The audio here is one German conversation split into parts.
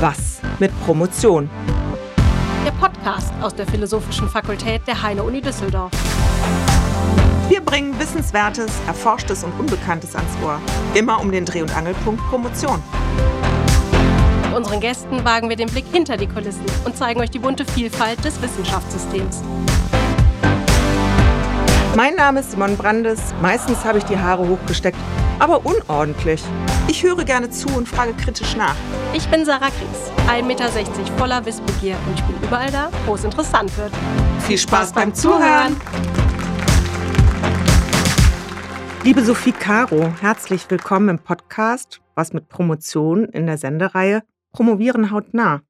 Was mit Promotion? Der Podcast aus der Philosophischen Fakultät der Heine-Uni Düsseldorf. Wir bringen Wissenswertes, Erforschtes und Unbekanntes ans Ohr. Immer um den Dreh- und Angelpunkt Promotion. Mit unseren Gästen wagen wir den Blick hinter die Kulissen und zeigen euch die bunte Vielfalt des Wissenschaftssystems. Mein Name ist Simon Brandes. Meistens habe ich die Haare hochgesteckt, aber unordentlich. Ich höre gerne zu und frage kritisch nach. Ich bin Sarah Kries, 1,60 Meter voller Wissbegier und ich bin überall da, wo es interessant wird. Viel Spaß beim Zuhören! Liebe Sophie Caro, herzlich willkommen im Podcast Was mit Promotion in der Sendereihe Promovieren hautnah.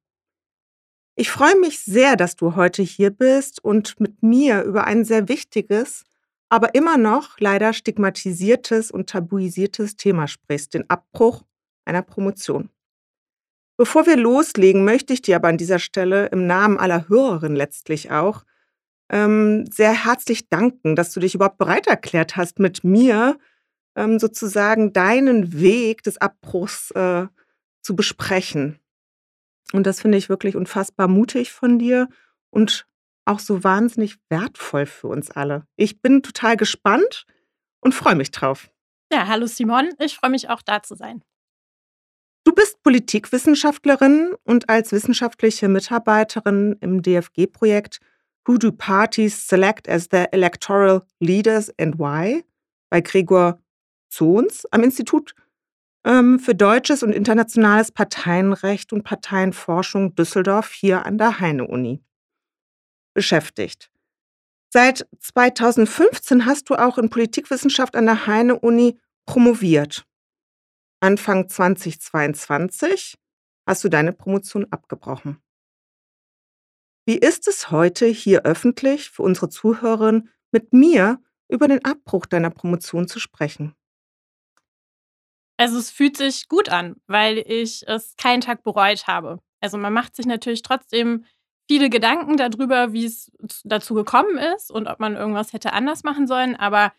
Ich freue mich sehr, dass du heute hier bist und mit mir über ein sehr wichtiges, aber immer noch leider stigmatisiertes und tabuisiertes Thema sprichst, den Abbruch einer Promotion. Bevor wir loslegen, möchte ich dir aber an dieser Stelle im Namen aller Hörerinnen letztlich auch ähm, sehr herzlich danken, dass du dich überhaupt bereit erklärt hast, mit mir ähm, sozusagen deinen Weg des Abbruchs äh, zu besprechen. Und das finde ich wirklich unfassbar mutig von dir und auch so wahnsinnig wertvoll für uns alle. Ich bin total gespannt und freue mich drauf. Ja, hallo Simon, ich freue mich auch da zu sein. Du bist Politikwissenschaftlerin und als wissenschaftliche Mitarbeiterin im DFG-Projekt Who Do Parties Select as Their Electoral Leaders and Why bei Gregor Zons am Institut ähm, für deutsches und internationales Parteienrecht und Parteienforschung Düsseldorf hier an der Heine-Uni beschäftigt. Seit 2015 hast du auch in Politikwissenschaft an der Heine-Uni promoviert. Anfang 2022 hast du deine Promotion abgebrochen. Wie ist es heute hier öffentlich für unsere Zuhörerinnen mit mir über den Abbruch deiner Promotion zu sprechen? Also es fühlt sich gut an, weil ich es keinen Tag bereut habe. Also man macht sich natürlich trotzdem viele Gedanken darüber, wie es dazu gekommen ist und ob man irgendwas hätte anders machen sollen. Aber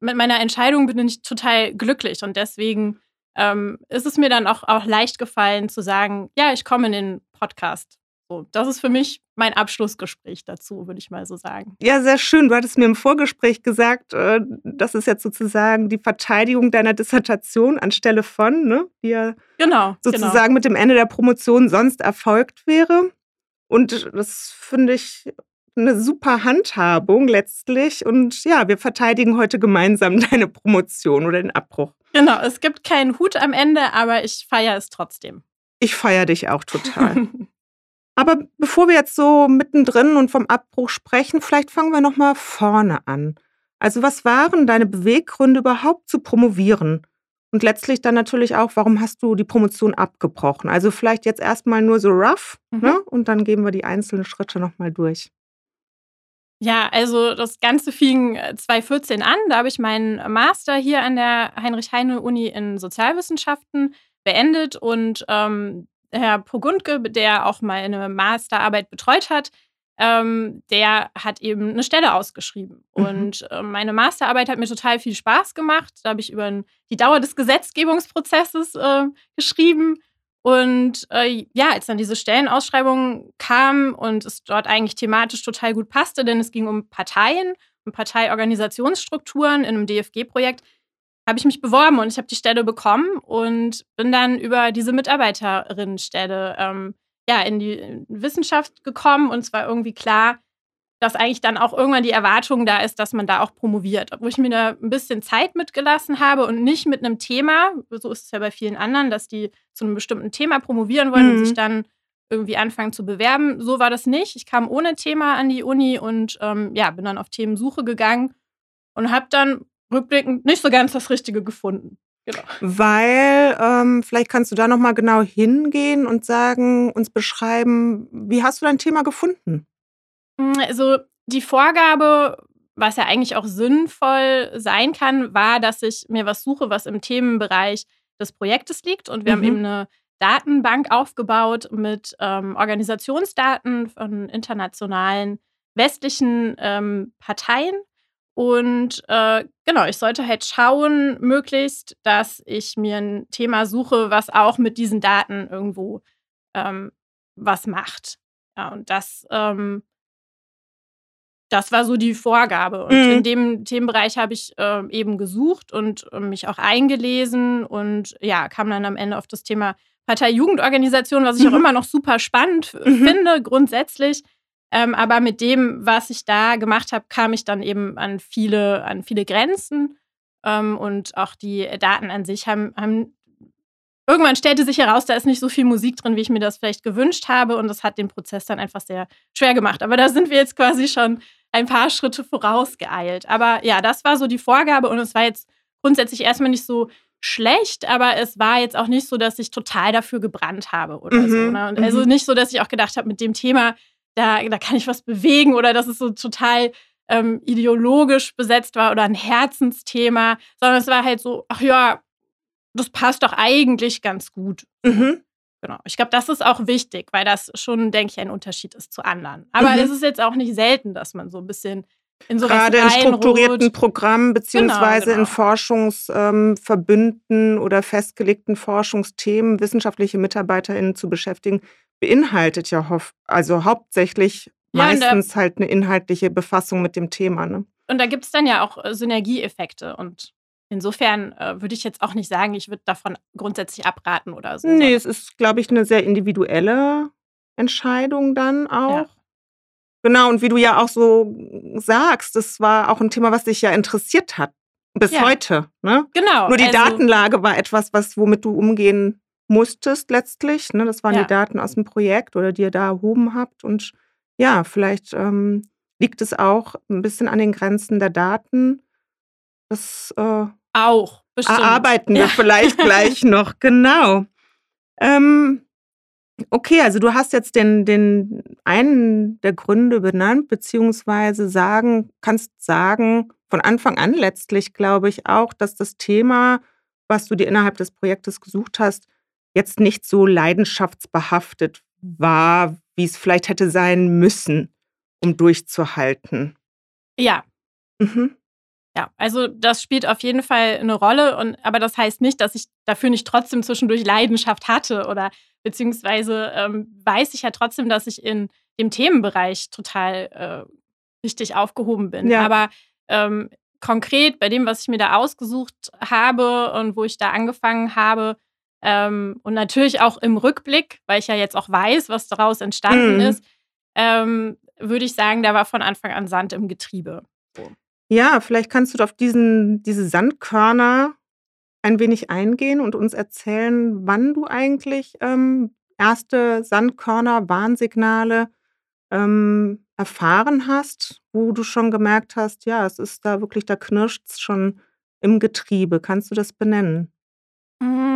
mit meiner Entscheidung bin ich total glücklich und deswegen ähm, ist es mir dann auch, auch leicht gefallen zu sagen, ja, ich komme in den Podcast. So, das ist für mich mein Abschlussgespräch dazu, würde ich mal so sagen. Ja, sehr schön. Du hattest mir im Vorgespräch gesagt, äh, das ist jetzt sozusagen die Verteidigung deiner Dissertation anstelle von, ne, die ja genau, sozusagen genau. mit dem Ende der Promotion sonst erfolgt wäre. Und das finde ich eine super Handhabung letztlich. Und ja, wir verteidigen heute gemeinsam deine Promotion oder den Abbruch. Genau, es gibt keinen Hut am Ende, aber ich feiere es trotzdem. Ich feiere dich auch total. aber bevor wir jetzt so mittendrin und vom Abbruch sprechen, vielleicht fangen wir nochmal vorne an. Also was waren deine Beweggründe überhaupt zu promovieren? Und letztlich dann natürlich auch, warum hast du die Promotion abgebrochen? Also vielleicht jetzt erstmal nur so rough, mhm. ne? Und dann gehen wir die einzelnen Schritte nochmal durch. Ja, also das Ganze fing 2014 äh, an. Da habe ich meinen Master hier an der Heinrich-Heine-Uni in Sozialwissenschaften beendet und ähm, Herr Pogundke, der auch meine Masterarbeit betreut hat, ähm, der hat eben eine Stelle ausgeschrieben. Mhm. Und äh, meine Masterarbeit hat mir total viel Spaß gemacht. Da habe ich über die Dauer des Gesetzgebungsprozesses äh, geschrieben. Und äh, ja, als dann diese Stellenausschreibung kam und es dort eigentlich thematisch total gut passte, denn es ging um Parteien, um Parteiorganisationsstrukturen in einem DFG-Projekt, habe ich mich beworben und ich habe die Stelle bekommen und bin dann über diese Mitarbeiterinnenstelle ähm, ja, in die Wissenschaft gekommen und es war irgendwie klar, dass eigentlich dann auch irgendwann die Erwartung da ist, dass man da auch promoviert. Obwohl ich mir da ein bisschen Zeit mitgelassen habe und nicht mit einem Thema, so ist es ja bei vielen anderen, dass die zu einem bestimmten Thema promovieren wollen mhm. und sich dann irgendwie anfangen zu bewerben. So war das nicht. Ich kam ohne Thema an die Uni und ähm, ja, bin dann auf Themensuche gegangen und habe dann rückblickend nicht so ganz das Richtige gefunden. Genau. Weil, ähm, vielleicht kannst du da nochmal genau hingehen und sagen, uns beschreiben, wie hast du dein Thema gefunden? Hm, also die Vorgabe, was ja eigentlich auch sinnvoll sein kann, war, dass ich mir was suche, was im Themenbereich des Projektes liegt. Und wir mhm. haben eben eine Datenbank aufgebaut mit ähm, Organisationsdaten von internationalen westlichen ähm, Parteien und äh, genau, ich sollte halt schauen, möglichst, dass ich mir ein Thema suche, was auch mit diesen Daten irgendwo ähm, was macht. Ja, und das, ähm, das war so die Vorgabe. Und Mhm. in dem Themenbereich habe ich ähm, eben gesucht und äh, mich auch eingelesen und ja, kam dann am Ende auf das Thema Partei-Jugendorganisation, was ich auch Mhm. immer noch super spannend Mhm. finde, grundsätzlich. Ähm, aber mit dem, was ich da gemacht habe, kam ich dann eben an viele, an viele Grenzen. Ähm, und auch die Daten an sich haben, haben irgendwann stellte sich heraus, da ist nicht so viel Musik drin, wie ich mir das vielleicht gewünscht habe. Und das hat den Prozess dann einfach sehr schwer gemacht. Aber da sind wir jetzt quasi schon ein paar Schritte vorausgeeilt. Aber ja, das war so die Vorgabe und es war jetzt grundsätzlich erstmal nicht so schlecht, aber es war jetzt auch nicht so, dass ich total dafür gebrannt habe oder Mhm, so. Ne? Und also mhm. nicht so, dass ich auch gedacht habe, mit dem Thema, da, da kann ich was bewegen oder dass es so total ähm, ideologisch besetzt war oder ein Herzensthema, sondern es war halt so, ach ja, das passt doch eigentlich ganz gut. Mhm. Genau. Ich glaube, das ist auch wichtig, weil das schon, denke ich, ein Unterschied ist zu anderen. Aber Mhm. es ist jetzt auch nicht selten, dass man so ein bisschen in sowas Gerade in strukturierten. Programmen beziehungsweise genau. in Forschungsverbünden oder festgelegten Forschungsthemen wissenschaftliche MitarbeiterInnen zu beschäftigen, beinhaltet ja also hauptsächlich Ja, meistens halt eine inhaltliche Befassung mit dem Thema. Ne? Und da gibt es dann ja auch äh, Synergieeffekte. Und insofern äh, würde ich jetzt auch nicht sagen, ich würde davon grundsätzlich abraten oder so. Nee, es ist, glaube ich, eine sehr individuelle Entscheidung dann auch. Ja. Genau, und wie du ja auch so sagst, das war auch ein Thema, was dich ja interessiert hat. Bis Ja. heute. Ne? Genau. Nur die also, Datenlage war etwas, was, womit du umgehen musstest letztlich. Ne? Das waren Ja. die Daten aus dem Projekt oder die ihr da erhoben habt. Und ja, vielleicht ähm, liegt es auch ein bisschen an den Grenzen der Daten. Das äh, Auch, bestimmt. erarbeiten wir Ja. vielleicht gleich noch. Genau. Ähm, okay, also du hast jetzt den, den einen der Gründe benannt, beziehungsweise sagen, kannst sagen, von Anfang an letztlich glaube ich auch, dass das Thema, was du dir innerhalb des Projektes gesucht hast, jetzt nicht so leidenschaftsbehaftet war, wie es vielleicht hätte sein müssen, um durchzuhalten. Ja, Mhm. Ja, also das spielt auf jeden Fall eine Rolle, und, aber das heißt nicht, dass ich dafür nicht trotzdem zwischendurch Leidenschaft hatte oder beziehungsweise ähm, weiß ich ja trotzdem, dass ich in dem Themenbereich total äh, richtig aufgehoben bin. Ja. Aber ähm, konkret bei dem, was ich mir da ausgesucht habe und wo ich da angefangen habe ähm, und natürlich auch im Rückblick, weil ich ja jetzt auch weiß, was daraus entstanden Mhm. ist, ähm, würde ich sagen, da war von Anfang an Sand im Getriebe. Ja, vielleicht kannst du auf diesen, diese Sandkörner ein wenig eingehen und uns erzählen, wann du eigentlich ähm, erste Sandkörner, Warnsignale ähm, erfahren hast, wo du schon gemerkt hast, ja, es ist da wirklich, da knirscht es schon im Getriebe. Kannst du das benennen? Mhm.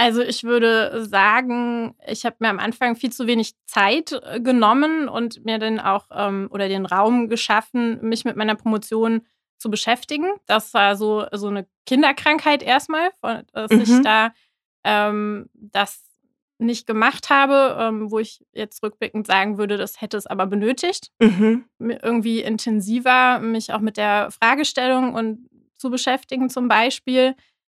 Also ich würde sagen, ich habe mir am Anfang viel zu wenig Zeit äh, genommen und mir dann auch ähm, oder den Raum geschaffen, mich mit meiner Promotion zu beschäftigen. Das war so, so eine Kinderkrankheit erstmal, dass ich Mhm. da ähm, das nicht gemacht habe, ähm, wo ich jetzt rückblickend sagen würde, das hätte es aber benötigt Mhm. irgendwie intensiver mich auch mit der Fragestellung und zu beschäftigen zum Beispiel.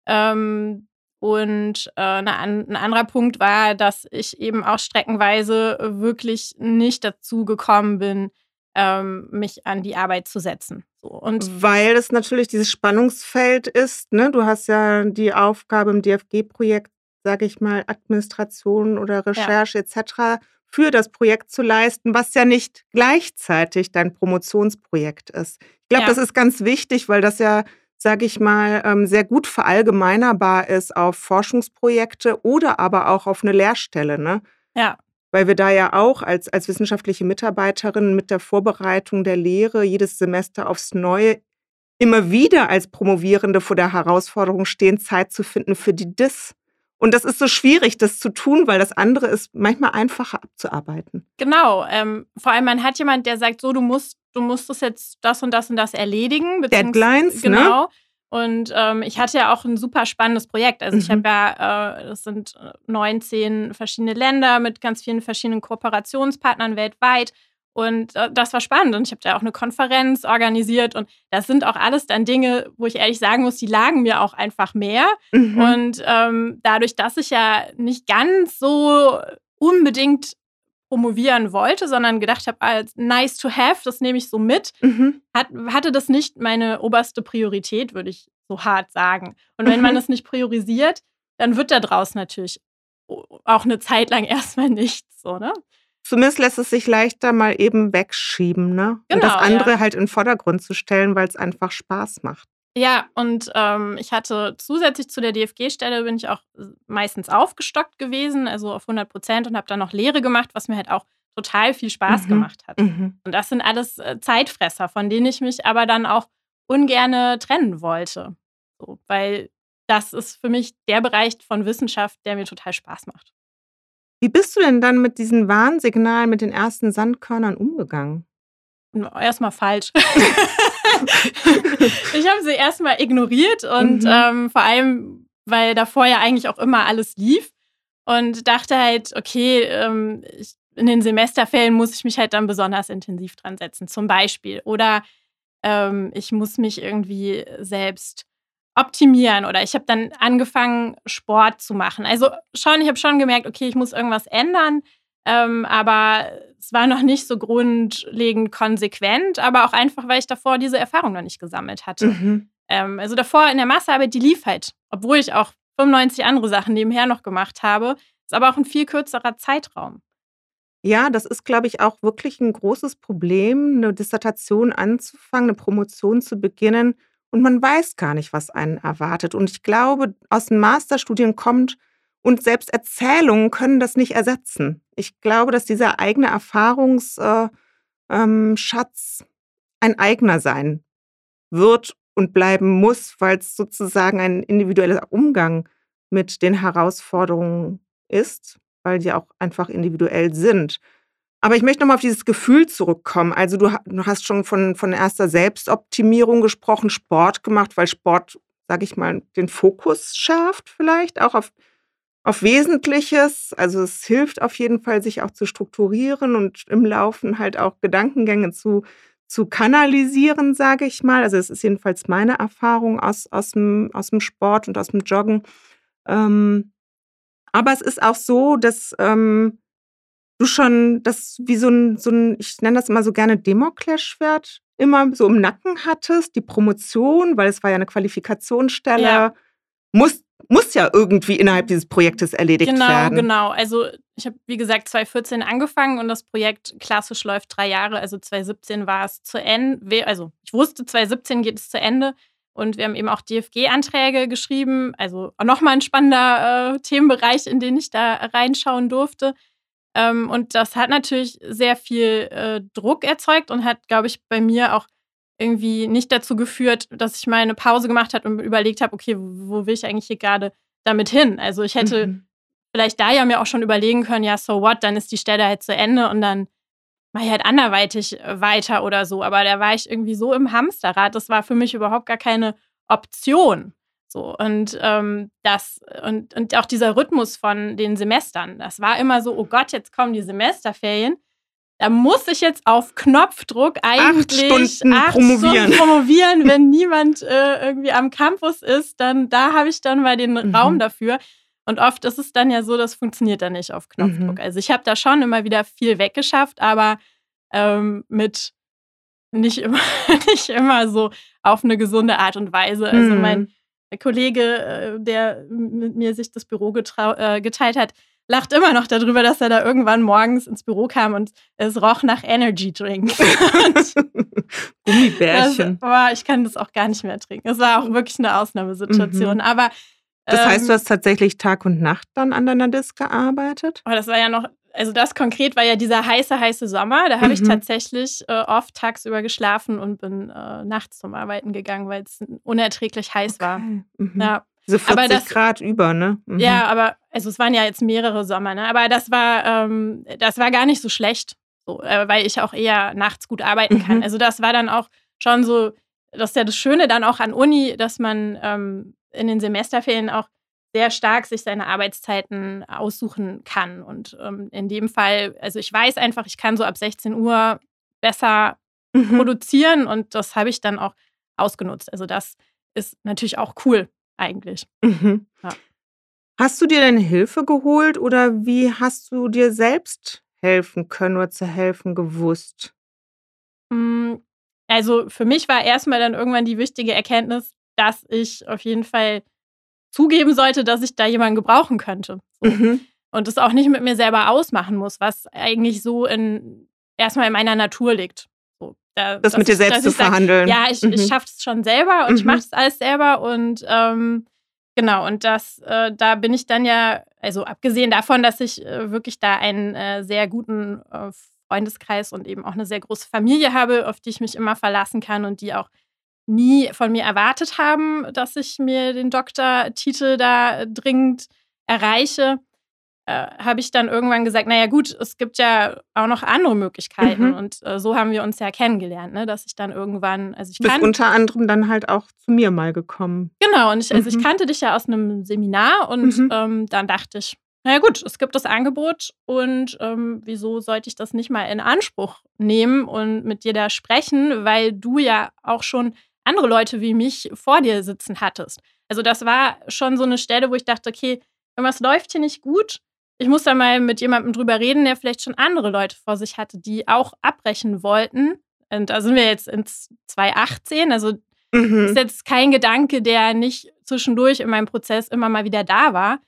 Ähm, und äh, an, ein anderer Punkt war, dass ich eben auch streckenweise wirklich nicht dazu gekommen bin, ähm, mich an die Arbeit zu setzen. Und Weil es natürlich dieses Spannungsfeld ist. Ne? Du hast ja die Aufgabe im DFG-Projekt, sage ich mal, Administration oder Recherche etc. für das Projekt zu leisten, was ja nicht gleichzeitig dein Promotionsprojekt ist. Ich glaube, Ja. das ist ganz wichtig, weil das ja, sage ich mal, ähm, sehr gut verallgemeinerbar ist auf Forschungsprojekte oder aber auch auf eine Lehrstelle. Ne? ja, weil wir da ja auch als, als wissenschaftliche Mitarbeiterin mit der Vorbereitung der Lehre jedes Semester aufs Neue immer wieder als Promovierende vor der Herausforderung stehen, Zeit zu finden für die DIS. Und das ist so schwierig, das zu tun, weil das andere ist manchmal einfacher abzuarbeiten. genau. Ähm, vor allem, man hat jemand, der sagt, so, du musst, du musst das jetzt das und das und das erledigen. Deadlines, ne? Genau. Und ähm, ich hatte ja auch ein super spannendes Projekt. Also ich Mhm. habe ja, äh, das sind 19 verschiedene Länder mit ganz vielen verschiedenen Kooperationspartnern weltweit. Und äh, das war spannend. Und ich habe da auch eine Konferenz organisiert. Und das sind auch alles dann Dinge, wo ich ehrlich sagen muss, die lagen mir auch einfach mehr. Mhm. Und ähm, dadurch, dass ich ja nicht ganz so unbedingt promovieren wollte, sondern gedacht habe, als nice to have, das nehme ich so mit, mhm. hat, hatte das nicht meine oberste Priorität, würde ich so hart sagen. Und wenn mhm. man es nicht priorisiert, dann wird da draus natürlich auch eine Zeit lang erstmal nichts, so, ne? Zumindest lässt es sich leichter mal eben wegschieben, ne? Genau, und das genau, andere ja. halt in den Vordergrund zu stellen, weil es einfach Spaß macht. Ja, und ähm, ich hatte zusätzlich zu der DFG-Stelle bin ich auch meistens aufgestockt gewesen, also auf 100 Prozent und habe dann noch Lehre gemacht, was mir halt auch total viel Spaß mhm. gemacht hat. Mhm. Und das sind alles äh, Zeitfresser, von denen ich mich aber dann auch ungerne trennen wollte. So, weil das ist für mich der Bereich von Wissenschaft, der mir total Spaß macht. Wie bist du denn dann mit diesen Warnsignalen, mit den ersten Sandkörnern umgegangen? Erstmal falsch. ich habe sie erstmal ignoriert und mhm. ähm, vor allem, weil davor ja eigentlich auch immer alles lief und dachte halt, okay, ähm, ich, in den Semesterferien muss ich mich halt dann besonders intensiv dran setzen, zum Beispiel. Oder ähm, ich muss mich irgendwie selbst optimieren oder ich habe dann angefangen, Sport zu machen. Also schon, ich habe schon gemerkt, okay, ich muss irgendwas ändern. Ähm, aber es war noch nicht so grundlegend konsequent, aber auch einfach, weil ich davor diese Erfahrung noch nicht gesammelt hatte. Mhm. Ähm, also davor in der Massearbeit, die lief halt, obwohl ich auch 95 andere Sachen nebenher noch gemacht habe, ist aber auch ein viel kürzerer Zeitraum. Ja, das ist, glaube ich, auch wirklich ein großes Problem, eine Dissertation anzufangen, eine Promotion zu beginnen und man weiß gar nicht, was einen erwartet. Und ich glaube, aus den Masterstudien kommt, und selbst Erzählungen können das nicht ersetzen. Ich glaube, dass dieser eigene Erfahrungsschatz äh, ähm, ein eigener sein wird und bleiben muss, weil es sozusagen ein individueller Umgang mit den Herausforderungen ist, weil die auch einfach individuell sind. Aber ich möchte nochmal auf dieses Gefühl zurückkommen. Also du, hast schon von, von erster Selbstoptimierung gesprochen, Sport gemacht, weil Sport, sage ich mal, den Fokus schärft vielleicht, auch auf auf Wesentliches. Also es hilft auf jeden Fall, sich auch zu strukturieren und im Laufen halt auch Gedankengänge zu, zu kanalisieren, sage ich mal. Also es ist jedenfalls meine Erfahrung aus, aus, dem, aus dem Sport und aus dem Joggen. Ähm, aber es ist auch so, dass ähm, du schon das wie so ein, so ein, ich nenne das immer so gerne Democlash-Schwert, immer so im Nacken hattest, die Promotion, weil es war ja eine Qualifikationsstelle. Ja. Muss, muss ja irgendwie innerhalb dieses Projektes erledigt genau, werden. Genau, genau. Also ich habe, wie gesagt, 2014 angefangen und das Projekt klassisch läuft drei Jahre. Also 2017 war es zu Ende. Also ich wusste, 2017 geht es zu Ende. Und wir haben eben auch DFG-Anträge geschrieben. Also nochmal ein spannender äh, Themenbereich, in den ich da reinschauen durfte. Ähm, und das hat natürlich sehr viel äh, Druck erzeugt und hat, glaube ich, bei mir auch irgendwie nicht dazu geführt, dass ich mal eine Pause gemacht habe und überlegt habe, okay, wo will ich eigentlich hier gerade damit hin? Also ich hätte mhm. vielleicht da ja mir auch schon überlegen können, ja, so what, dann ist die Stelle halt zu Ende und dann mache ich halt anderweitig weiter oder so. Aber da war ich irgendwie so im Hamsterrad, das war für mich überhaupt gar keine Option. So, und ähm, das, und, und auch dieser Rhythmus von den Semestern, das war immer so, oh Gott, jetzt kommen die Semesterferien da muss ich jetzt auf Knopfdruck eigentlich acht Stunden, acht promovieren. Stunden promovieren, wenn niemand äh, irgendwie am Campus ist, dann da habe ich dann mal den mhm. Raum dafür. Und oft ist es dann ja so, das funktioniert dann nicht auf Knopfdruck. Mhm. Also ich habe da schon immer wieder viel weggeschafft, aber ähm, mit nicht immer, nicht immer so auf eine gesunde Art und Weise. Also mhm. mein Kollege, äh, der mit mir sich das Büro äh, geteilt hat, lacht immer noch darüber, dass er da irgendwann morgens ins Büro kam und es roch nach Energy Drink. Gummibärchen. Das, ich kann das auch gar nicht mehr trinken. Es war auch wirklich eine Ausnahmesituation. Mhm. Aber das heißt, du ähm, hast tatsächlich Tag und Nacht dann an deiner Disk gearbeitet? Oh, das war ja noch, also das konkret war ja dieser heiße, heiße Sommer. Da habe mhm. ich tatsächlich äh, oft tagsüber geschlafen und bin äh, nachts zum Arbeiten gegangen, weil es unerträglich heiß okay. war. Mhm. Ja. Diese 40 das, Grad über, ne? Mhm. Ja, aber also es waren ja jetzt mehrere Sommer, ne? Aber das war, ähm, das war gar nicht so schlecht, so, äh, weil ich auch eher nachts gut arbeiten kann. Mhm. Also das war dann auch schon so, das ist ja das Schöne dann auch an Uni, dass man ähm, in den Semesterferien auch sehr stark sich seine Arbeitszeiten aussuchen kann. Und ähm, in dem Fall, also ich weiß einfach, ich kann so ab 16 Uhr besser mhm. produzieren und das habe ich dann auch ausgenutzt. Also das ist natürlich auch cool eigentlich. Mhm. Ja. Hast du dir denn Hilfe geholt oder wie hast du dir selbst helfen können oder zu helfen gewusst? Hm, also für mich war erstmal dann irgendwann die wichtige Erkenntnis, dass ich auf jeden Fall zugeben sollte, dass ich da jemanden gebrauchen könnte. So. Mhm. Und es auch nicht mit mir selber ausmachen muss, was eigentlich so in erstmal in meiner Natur liegt. Da, das mit dir selbst zu verhandeln. Sag, ja, ich, mhm. ich schaffe es schon selber und mhm. ich mache es alles selber und ähm, genau, und das, äh, da bin ich dann ja, also abgesehen davon, dass ich äh, wirklich da einen äh, sehr guten äh, Freundeskreis und eben auch eine sehr große Familie habe, auf die ich mich immer verlassen kann und die auch nie von mir erwartet haben, dass ich mir den Doktortitel da dringend erreiche, äh, habe ich dann irgendwann gesagt, naja gut, es gibt ja auch noch andere Möglichkeiten. Mhm. Und äh, so haben wir uns ja kennengelernt, ne? dass ich dann irgendwann, also ich Bist unter anderem dann halt auch zu mir mal gekommen. Genau, und ich, also mhm. ich kannte dich ja aus einem Seminar und mhm. ähm, dann dachte ich, naja gut, es gibt das Angebot und ähm, wieso sollte ich das nicht mal in Anspruch nehmen und mit dir da sprechen, weil du ja auch schon andere Leute wie mich vor dir sitzen hattest. Also das war schon so eine Stelle, wo ich dachte, okay, irgendwas läuft hier nicht gut. Ich muss da mal mit jemandem drüber reden, der vielleicht schon andere Leute vor sich hatte, die auch abbrechen wollten. Und da sind wir jetzt in 2018. Also mhm. ist jetzt kein Gedanke, der nicht zwischendurch in meinem Prozess immer mal wieder da war.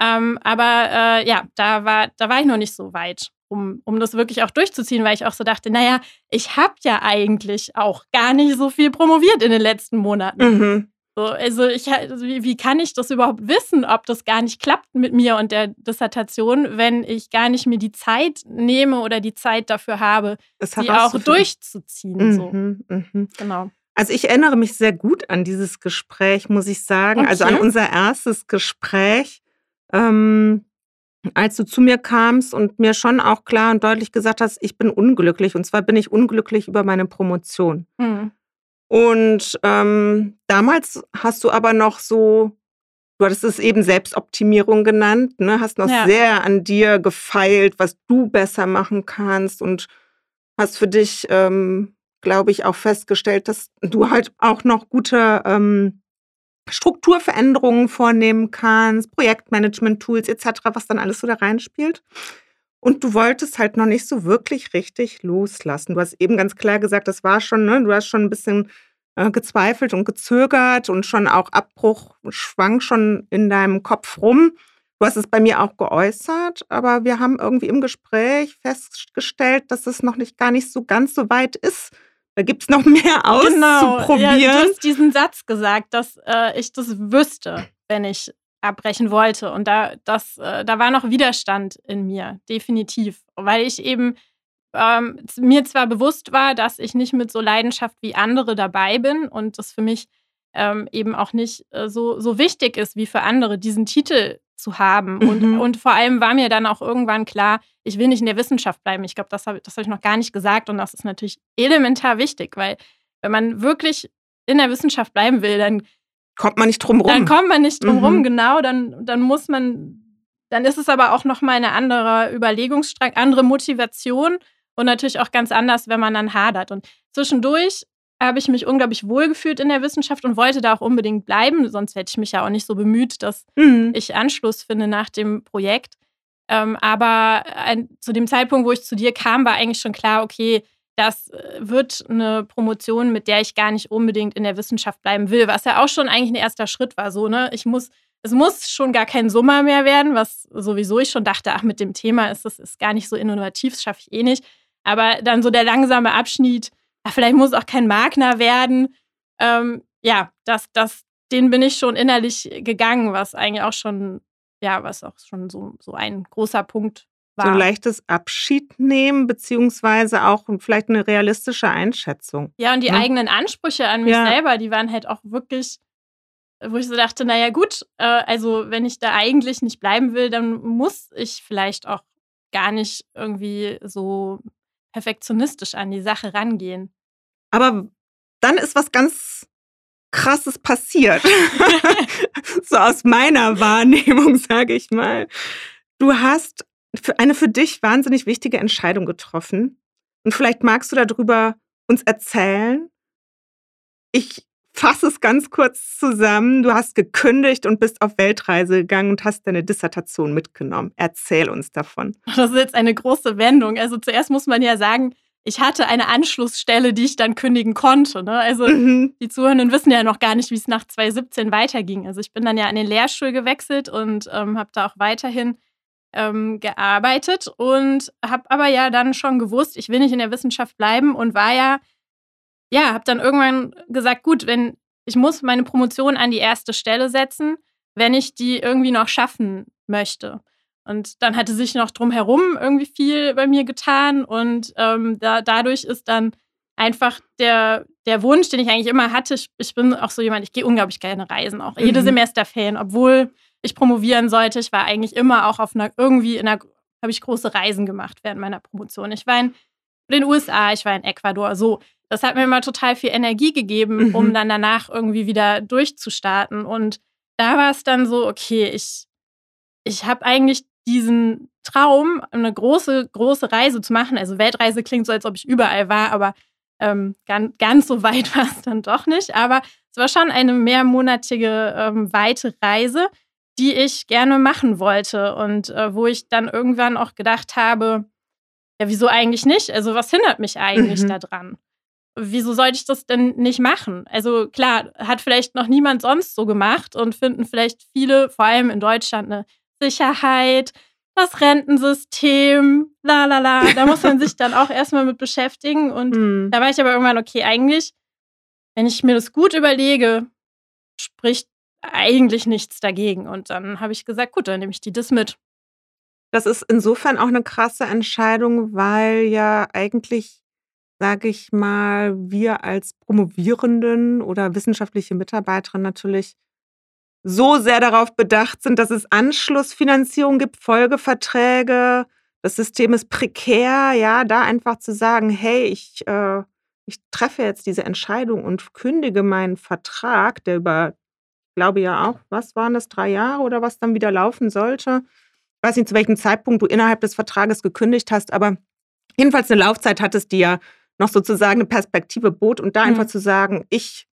Ähm, aber äh, ja, da war, da war ich noch nicht so weit um, um das wirklich auch durchzuziehen, weil ich auch so dachte, naja, ich habe ja eigentlich auch gar nicht so viel promoviert in den letzten Monaten. Mhm. So, also ich, also wie, wie kann ich das überhaupt wissen, ob das gar nicht klappt mit mir und der Dissertation, wenn ich gar nicht mir die Zeit nehme oder die Zeit dafür habe, sie auch durchzuziehen. So. Mhm, mh. Genau. Also ich erinnere mich sehr gut an dieses Gespräch, muss ich sagen. Okay. Also an unser erstes Gespräch. Ähm, als du zu mir kamst und mir schon auch klar und deutlich gesagt hast, ich bin unglücklich. Und zwar bin ich unglücklich über meine Promotion. Mhm. Und ähm, damals hast du aber noch so, du hattest es eben Selbstoptimierung genannt, ne? hast noch ja. sehr an dir gefeilt, was du besser machen kannst und hast für dich, ähm, glaube ich, auch festgestellt, dass du halt auch noch gute ähm, Strukturveränderungen vornehmen kannst, Projektmanagement-Tools etc., was dann alles so da reinspielt. Und du wolltest halt noch nicht so wirklich richtig loslassen. Du hast eben ganz klar gesagt, das war schon, ne, du hast schon ein bisschen äh, gezweifelt und gezögert und schon auch Abbruch schwang schon in deinem Kopf rum. Du hast es bei mir auch geäußert, aber wir haben irgendwie im Gespräch festgestellt, dass es noch nicht gar nicht so ganz so weit ist, da gibt es noch mehr auszuprobieren. Genau. Ja, du hast diesen Satz gesagt, dass äh, ich das wüsste, wenn ich abbrechen wollte. Und da, das, äh, da war noch Widerstand in mir, definitiv. Weil ich eben ähm, mir zwar bewusst war, dass ich nicht mit so Leidenschaft wie andere dabei bin und das für mich ähm, eben auch nicht äh, so, so wichtig ist wie für andere, diesen Titel zu haben. Mhm. Und, und vor allem war mir dann auch irgendwann klar, ich will nicht in der Wissenschaft bleiben. Ich glaube, das habe das hab ich noch gar nicht gesagt und das ist natürlich elementar wichtig, weil wenn man wirklich in der Wissenschaft bleiben will, dann kommt man nicht drum rum. Dann kommt man nicht drum rum, mhm. genau. Dann, dann muss man, dann ist es aber auch nochmal eine andere Überlegungsstrang, andere Motivation und natürlich auch ganz anders, wenn man dann hadert. Und zwischendurch habe ich mich unglaublich wohlgefühlt in der Wissenschaft und wollte da auch unbedingt bleiben. Sonst hätte ich mich ja auch nicht so bemüht, dass mhm. ich Anschluss finde nach dem Projekt. Ähm, aber ein, zu dem Zeitpunkt, wo ich zu dir kam, war eigentlich schon klar, okay, das äh, wird eine Promotion, mit der ich gar nicht unbedingt in der Wissenschaft bleiben will, was ja auch schon eigentlich ein erster Schritt war. So, ne? Ich muss, es muss schon gar kein Summer mehr werden, was sowieso ich schon dachte, ach, mit dem Thema ist das ist gar nicht so innovativ, das schaffe ich eh nicht. Aber dann so der langsame Abschnitt, ach, vielleicht muss auch kein Magner werden. Ähm, ja, das, das, den bin ich schon innerlich gegangen, was eigentlich auch schon, ja, was auch schon so, so ein großer Punkt war. So ein leichtes Abschied nehmen, beziehungsweise auch vielleicht eine realistische Einschätzung. Ja, und die ne? eigenen Ansprüche an mich ja. selber, die waren halt auch wirklich, wo ich so dachte, naja, gut, äh, also wenn ich da eigentlich nicht bleiben will, dann muss ich vielleicht auch gar nicht irgendwie so perfektionistisch an die Sache rangehen. Aber dann ist was ganz Krasses passiert. so aus meiner Wahrnehmung, sage ich mal. Du hast eine für dich wahnsinnig wichtige Entscheidung getroffen. Und vielleicht magst du darüber uns erzählen. Ich fasse es ganz kurz zusammen. Du hast gekündigt und bist auf Weltreise gegangen und hast deine Dissertation mitgenommen. Erzähl uns davon. Das ist jetzt eine große Wendung. Also zuerst muss man ja sagen, ich hatte eine Anschlussstelle, die ich dann kündigen konnte. Ne? Also mhm. die Zuhörenden wissen ja noch gar nicht, wie es nach 2017 weiterging. Also ich bin dann ja an den Lehrstuhl gewechselt und ähm, habe da auch weiterhin ähm, gearbeitet und habe aber ja dann schon gewusst, ich will nicht in der Wissenschaft bleiben und war ja, ja, habe dann irgendwann gesagt, gut, wenn ich muss meine Promotion an die erste Stelle setzen, wenn ich die irgendwie noch schaffen möchte. Und dann hatte sich noch drumherum irgendwie viel bei mir getan und ähm, da, dadurch ist dann einfach der, der Wunsch, den ich eigentlich immer hatte, ich, ich bin auch so jemand, ich gehe unglaublich gerne reisen, auch mhm. jede Semesterferien, obwohl ich promovieren sollte. Ich war eigentlich immer auch auf einer, irgendwie in einer, habe ich große Reisen gemacht während meiner Promotion. Ich war in den USA, ich war in Ecuador, so. Das hat mir immer total viel Energie gegeben, mhm. um dann danach irgendwie wieder durchzustarten. Und da war es dann so, okay, ich, ich habe eigentlich diesen Traum, eine große, große Reise zu machen. Also Weltreise klingt so, als ob ich überall war, aber ähm, ganz, ganz so weit war es dann doch nicht. Aber es war schon eine mehrmonatige ähm, weite Reise, die ich gerne machen wollte und äh, wo ich dann irgendwann auch gedacht habe, ja, wieso eigentlich nicht? Also was hindert mich eigentlich mhm. daran? Wieso sollte ich das denn nicht machen? Also klar, hat vielleicht noch niemand sonst so gemacht und finden vielleicht viele, vor allem in Deutschland, eine Sicherheit, das Rentensystem, la la la. Da muss man sich dann auch erstmal mit beschäftigen. Und mhm. da war ich aber irgendwann, okay, eigentlich, wenn ich mir das gut überlege, spricht eigentlich nichts dagegen. Und dann habe ich gesagt, gut, dann nehme ich die das mit. Das ist insofern auch eine krasse Entscheidung, weil ja eigentlich, sage ich mal, wir als Promovierenden oder wissenschaftliche Mitarbeiterin natürlich so sehr darauf bedacht sind, dass es Anschlussfinanzierung gibt, Folgeverträge, das System ist prekär, ja, da einfach zu sagen, hey, ich, äh, ich treffe jetzt diese Entscheidung und kündige meinen Vertrag, der über, glaube ja auch, was waren das, drei Jahre oder was dann wieder laufen sollte. Ich weiß nicht, zu welchem Zeitpunkt du innerhalb des Vertrages gekündigt hast, aber jedenfalls eine Laufzeit hattest, die ja noch sozusagen eine Perspektive bot und da mhm. einfach zu sagen, ich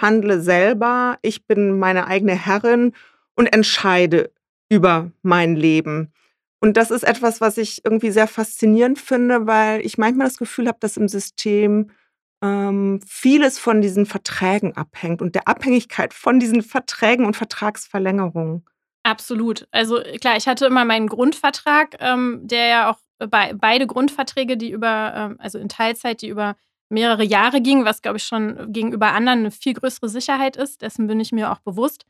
handle selber, ich bin meine eigene Herrin und entscheide über mein Leben. Und das ist etwas, was ich irgendwie sehr faszinierend finde, weil ich manchmal das Gefühl habe, dass im System ähm, vieles von diesen Verträgen abhängt und der Abhängigkeit von diesen Verträgen und Vertragsverlängerungen. Absolut. Also klar, ich hatte immer meinen Grundvertrag, ähm, der ja auch bei, beide Grundverträge, die über, ähm, also in Teilzeit, die über mehrere Jahre ging, was, glaube ich, schon gegenüber anderen eine viel größere Sicherheit ist. Dessen bin ich mir auch bewusst.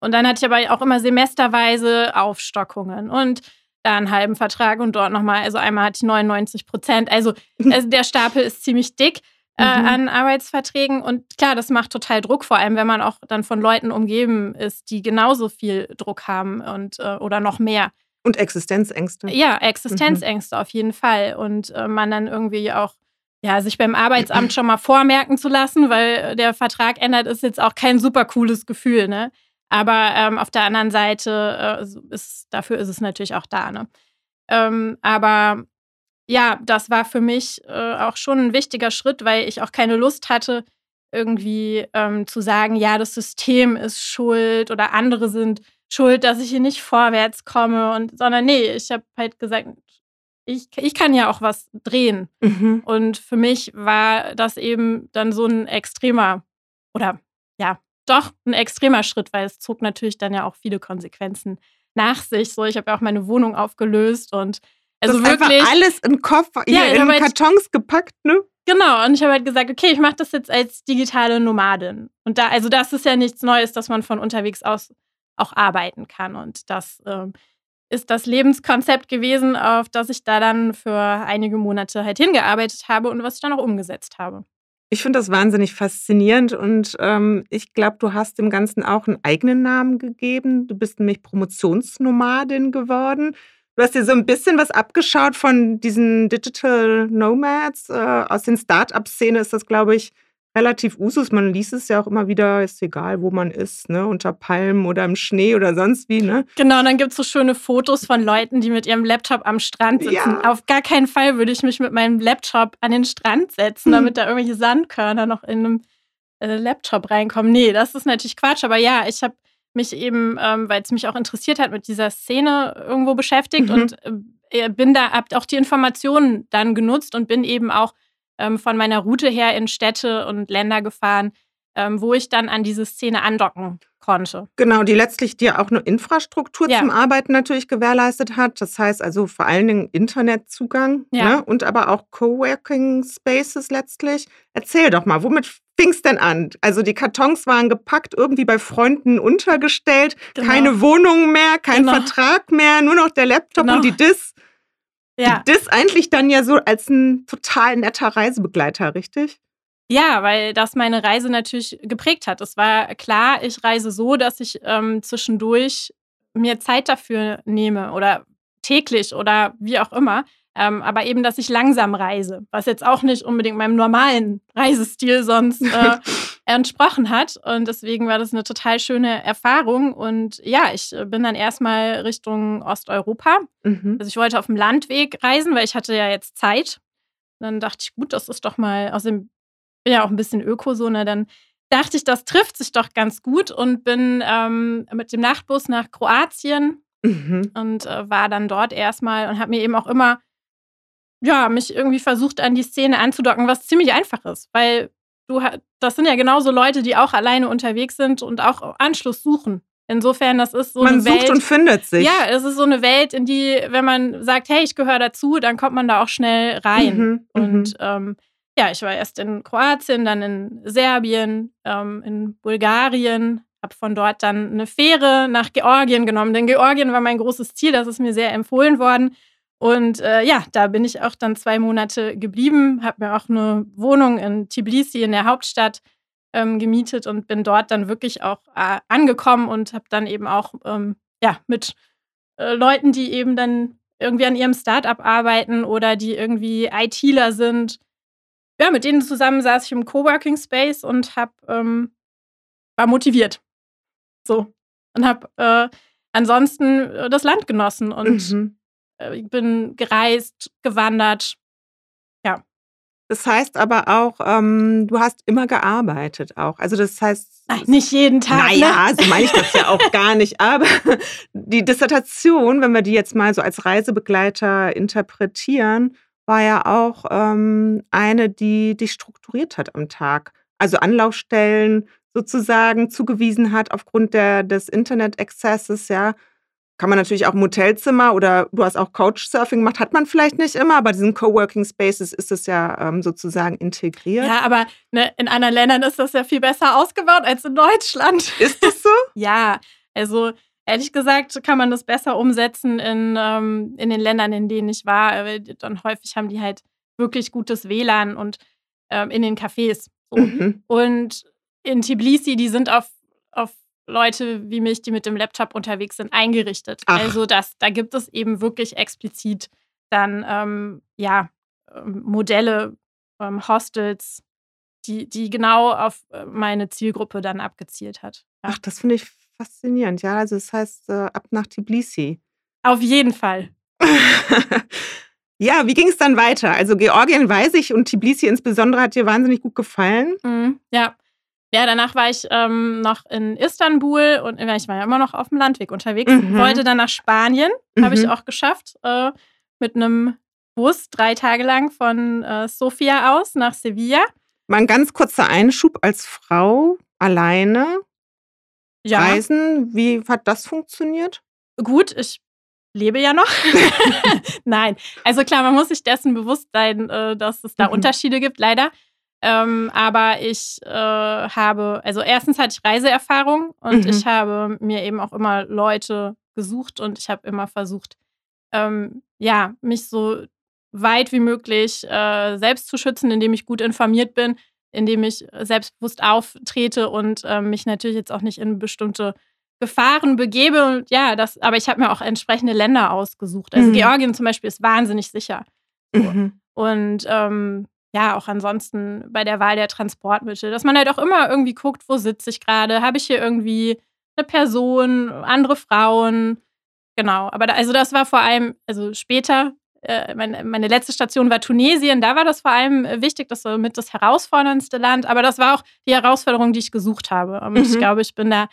Und dann hatte ich aber auch immer semesterweise Aufstockungen und da einen halben Vertrag und dort nochmal, also einmal hatte ich 99 Prozent. Also, also der Stapel ist ziemlich dick äh, mhm. an Arbeitsverträgen. Und klar, das macht total Druck, vor allem wenn man auch dann von Leuten umgeben ist, die genauso viel Druck haben und äh, oder noch mehr. Und Existenzängste. Ja, Existenzängste mhm. auf jeden Fall. Und äh, man dann irgendwie auch ja, sich beim Arbeitsamt schon mal vormerken zu lassen, weil der Vertrag ändert, ist jetzt auch kein super cooles Gefühl, ne? Aber ähm, auf der anderen Seite äh, ist, dafür ist es natürlich auch da, ne? Ähm, aber ja, das war für mich äh, auch schon ein wichtiger Schritt, weil ich auch keine Lust hatte, irgendwie ähm, zu sagen, ja, das System ist schuld oder andere sind schuld, dass ich hier nicht vorwärts komme und sondern nee, ich habe halt gesagt, ich, ich kann ja auch was drehen. Mhm. Und für mich war das eben dann so ein extremer oder ja, doch ein extremer Schritt, weil es zog natürlich dann ja auch viele Konsequenzen nach sich. So, ich habe ja auch meine Wohnung aufgelöst und also das wirklich alles in Koffer, ja, in Kartons halt, gepackt, ne? Genau, und ich habe halt gesagt, okay, ich mache das jetzt als digitale Nomadin. Und da, also das ist ja nichts Neues, dass man von unterwegs aus auch arbeiten kann. Und das ähm, ist das Lebenskonzept gewesen, auf das ich da dann für einige Monate halt hingearbeitet habe und was ich dann auch umgesetzt habe. Ich finde das wahnsinnig faszinierend und ähm, ich glaube, du hast dem Ganzen auch einen eigenen Namen gegeben. Du bist nämlich Promotionsnomadin geworden. Du hast dir so ein bisschen was abgeschaut von diesen Digital Nomads. Äh, aus den Start-up-Szene ist das, glaube ich, relativ Usus. Man liest es ja auch immer wieder, ist egal, wo man ist, ne? unter Palmen oder im Schnee oder sonst wie. Ne? Genau, und dann gibt es so schöne Fotos von Leuten, die mit ihrem Laptop am Strand sitzen. Ja. Auf gar keinen Fall würde ich mich mit meinem Laptop an den Strand setzen, hm. damit da irgendwelche Sandkörner noch in einem äh, Laptop reinkommen. Nee, das ist natürlich Quatsch. Aber ja, ich habe mich eben, ähm, weil es mich auch interessiert hat, mit dieser Szene irgendwo beschäftigt mhm. und äh, bin da, hab auch die Informationen dann genutzt und bin eben auch ähm, von meiner Route her in Städte und Länder gefahren, ähm, wo ich dann an diese Szene andocken konnte. Genau, die letztlich dir auch eine Infrastruktur ja. zum Arbeiten natürlich gewährleistet hat. Das heißt also vor allen Dingen Internetzugang ja. ne? und aber auch Coworking Spaces letztlich. Erzähl doch mal, womit fing es denn an? Also die Kartons waren gepackt, irgendwie bei Freunden untergestellt, genau. keine Wohnung mehr, kein genau. Vertrag mehr, nur noch der Laptop genau. und die Dis. Ja. Das eigentlich dann ja so als ein total netter Reisebegleiter, richtig? Ja, weil das meine Reise natürlich geprägt hat. Es war klar, ich reise so, dass ich ähm, zwischendurch mir Zeit dafür nehme oder täglich oder wie auch immer. Ähm, aber eben, dass ich langsam reise, was jetzt auch nicht unbedingt meinem normalen Reisestil sonst äh, entsprochen hat. Und deswegen war das eine total schöne Erfahrung. Und ja, ich äh, bin dann erstmal Richtung Osteuropa. Mhm. Also ich wollte auf dem Landweg reisen, weil ich hatte ja jetzt Zeit. Und dann dachte ich, gut, das ist doch mal, außerdem bin ja auch ein bisschen Öko, so, ne, dann dachte ich, das trifft sich doch ganz gut und bin ähm, mit dem Nachtbus nach Kroatien mhm. und äh, war dann dort erstmal und habe mir eben auch immer ja, mich irgendwie versucht an die Szene anzudocken, was ziemlich einfach ist, weil du das sind ja genauso Leute, die auch alleine unterwegs sind und auch Anschluss suchen. Insofern, das ist so man eine Welt. Man sucht und findet sich. Ja, es ist so eine Welt, in die, wenn man sagt, hey, ich gehöre dazu, dann kommt man da auch schnell rein. Mhm, und mhm. ähm, ja, ich war erst in Kroatien, dann in Serbien, ähm, in Bulgarien, habe von dort dann eine Fähre nach Georgien genommen, denn Georgien war mein großes Ziel, das ist mir sehr empfohlen worden. Und äh, ja, da bin ich auch dann zwei Monate geblieben, habe mir auch eine Wohnung in Tbilisi in der Hauptstadt ähm, gemietet und bin dort dann wirklich auch äh, angekommen und habe dann eben auch ähm, ja, mit äh, Leuten, die eben dann irgendwie an ihrem Startup arbeiten oder die irgendwie ITler sind. Ja, mit denen zusammen saß ich im Coworking Space und hab, ähm, war motiviert. So. Und habe äh, ansonsten äh, das Land genossen und mhm ich bin gereist, gewandert. Ja. Das heißt aber auch, ähm, du hast immer gearbeitet auch. Also das heißt. Nein, nicht jeden Tag. Naja, ne? so meine ich das ja auch gar nicht. Aber die Dissertation, wenn wir die jetzt mal so als Reisebegleiter interpretieren, war ja auch ähm, eine, die dich strukturiert hat am Tag. Also Anlaufstellen sozusagen zugewiesen hat aufgrund der, des Internet-Accesses, ja kann man natürlich auch im Hotelzimmer oder du hast auch Couchsurfing gemacht, hat man vielleicht nicht immer, aber diesen Coworking Spaces ist es ja ähm, sozusagen integriert. Ja, aber ne, in anderen Ländern ist das ja viel besser ausgebaut als in Deutschland. Ist das so? ja, also ehrlich gesagt kann man das besser umsetzen in, ähm, in den Ländern, in denen ich war. Dann häufig haben die halt wirklich gutes WLAN und ähm, in den Cafés. So. Mhm. Und in Tbilisi, die sind auf, auf Leute wie mich, die mit dem Laptop unterwegs sind, eingerichtet. Ach. Also das, da gibt es eben wirklich explizit dann ähm, ja ähm, Modelle, ähm, Hostels, die, die genau auf äh, meine Zielgruppe dann abgezielt hat. Ja. Ach, das finde ich faszinierend. Ja, also das heißt äh, ab nach Tbilisi. Auf jeden Fall. ja, wie ging es dann weiter? Also Georgien weiß ich und Tbilisi insbesondere hat dir wahnsinnig gut gefallen. Mhm, ja, ja, danach war ich ähm, noch in Istanbul und ich war ja immer noch auf dem Landweg unterwegs. Mhm. Wollte dann nach Spanien, mhm. habe ich auch geschafft, äh, mit einem Bus drei Tage lang von äh, Sofia aus nach Sevilla. Mal ein ganz kurzer Einschub als Frau alleine ja. reisen. Wie hat das funktioniert? Gut, ich lebe ja noch. Nein, also klar, man muss sich dessen bewusst sein, äh, dass es da mhm. Unterschiede gibt, leider. Ähm, aber ich äh, habe, also erstens hatte ich Reiseerfahrung und mhm. ich habe mir eben auch immer Leute gesucht und ich habe immer versucht, ähm, ja, mich so weit wie möglich äh, selbst zu schützen, indem ich gut informiert bin, indem ich selbstbewusst auftrete und äh, mich natürlich jetzt auch nicht in bestimmte Gefahren begebe. Und ja, das, aber ich habe mir auch entsprechende Länder ausgesucht. Also mhm. Georgien zum Beispiel ist wahnsinnig sicher. Mhm. Und ähm, ja, auch ansonsten bei der Wahl der Transportmittel, dass man halt auch immer irgendwie guckt, wo sitze ich gerade? Habe ich hier irgendwie eine Person, andere Frauen? Genau, aber da, also das war vor allem, also später, äh, meine, meine, letzte Station war Tunesien, da war das vor allem wichtig, das war mit das herausforderndste Land, aber das war auch die Herausforderung, die ich gesucht habe. Und mhm. ich glaube, ich bin da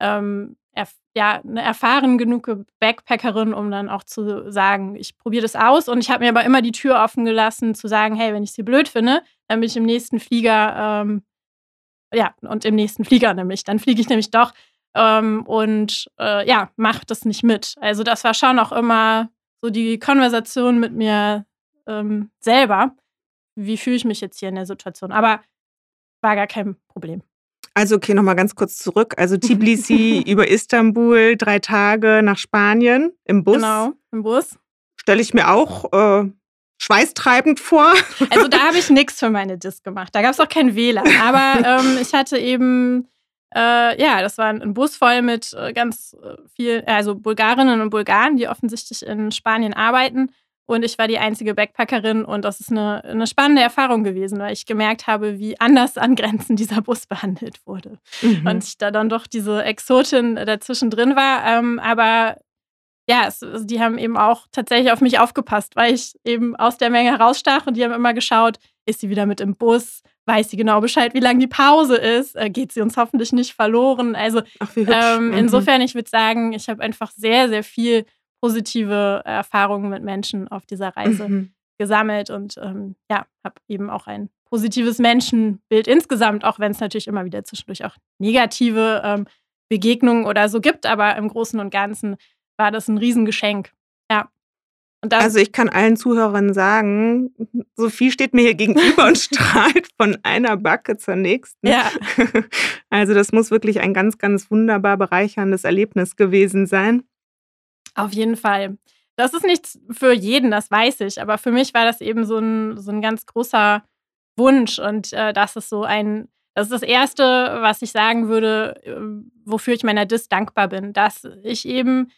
ähm, ja, eine erfahren genug Backpackerin, um dann auch zu sagen, ich probiere das aus. Und ich habe mir aber immer die Tür offen gelassen, zu sagen, hey, wenn ich sie blöd finde, dann bin ich im nächsten Flieger, ähm, ja, und im nächsten Flieger nämlich. Dann fliege ich nämlich doch ähm, und äh, ja, mach das nicht mit. Also das war schon auch immer so die Konversation mit mir ähm, selber. Wie fühle ich mich jetzt hier in der Situation? Aber war gar kein Problem. Also okay, nochmal ganz kurz zurück. Also Tbilisi über Istanbul, drei Tage nach Spanien im Bus. Genau, im Bus. Stelle ich mir auch äh, schweißtreibend vor. Also da habe ich nichts für meine Disc gemacht. Da gab es auch kein WLAN. Aber ähm, ich hatte eben, äh, ja, das war ein Bus voll mit äh, ganz äh, viel, also Bulgarinnen und Bulgaren, die offensichtlich in Spanien arbeiten. Und ich war die einzige Backpackerin und das ist eine, eine spannende Erfahrung gewesen, weil ich gemerkt habe, wie anders an Grenzen dieser Bus behandelt wurde. Mhm. Und ich da dann doch diese Exotin dazwischen drin war. Ähm, aber ja, es, also die haben eben auch tatsächlich auf mich aufgepasst, weil ich eben aus der Menge rausstach und die haben immer geschaut, ist sie wieder mit im Bus? Weiß sie genau Bescheid, wie lange die Pause ist? Äh, geht sie uns hoffentlich nicht verloren? Also Ach, ähm, mhm. insofern, ich würde sagen, ich habe einfach sehr, sehr viel positive Erfahrungen mit Menschen auf dieser Reise mhm. gesammelt und ähm, ja, habe eben auch ein positives Menschenbild insgesamt, auch wenn es natürlich immer wieder zwischendurch auch negative ähm, Begegnungen oder so gibt, aber im Großen und Ganzen war das ein Riesengeschenk. Ja. also ich kann allen Zuhörern sagen, Sophie steht mir hier gegenüber und strahlt von einer Backe zur nächsten. Ja. Also das muss wirklich ein ganz, ganz wunderbar bereicherndes Erlebnis gewesen sein. Auf jeden Fall. Das ist nichts für jeden, das weiß ich. Aber für mich war das eben so ein, so ein ganz großer Wunsch. Und äh, das ist so ein, das ist das Erste, was ich sagen würde, äh, wofür ich meiner Dis dankbar bin, dass ich eben,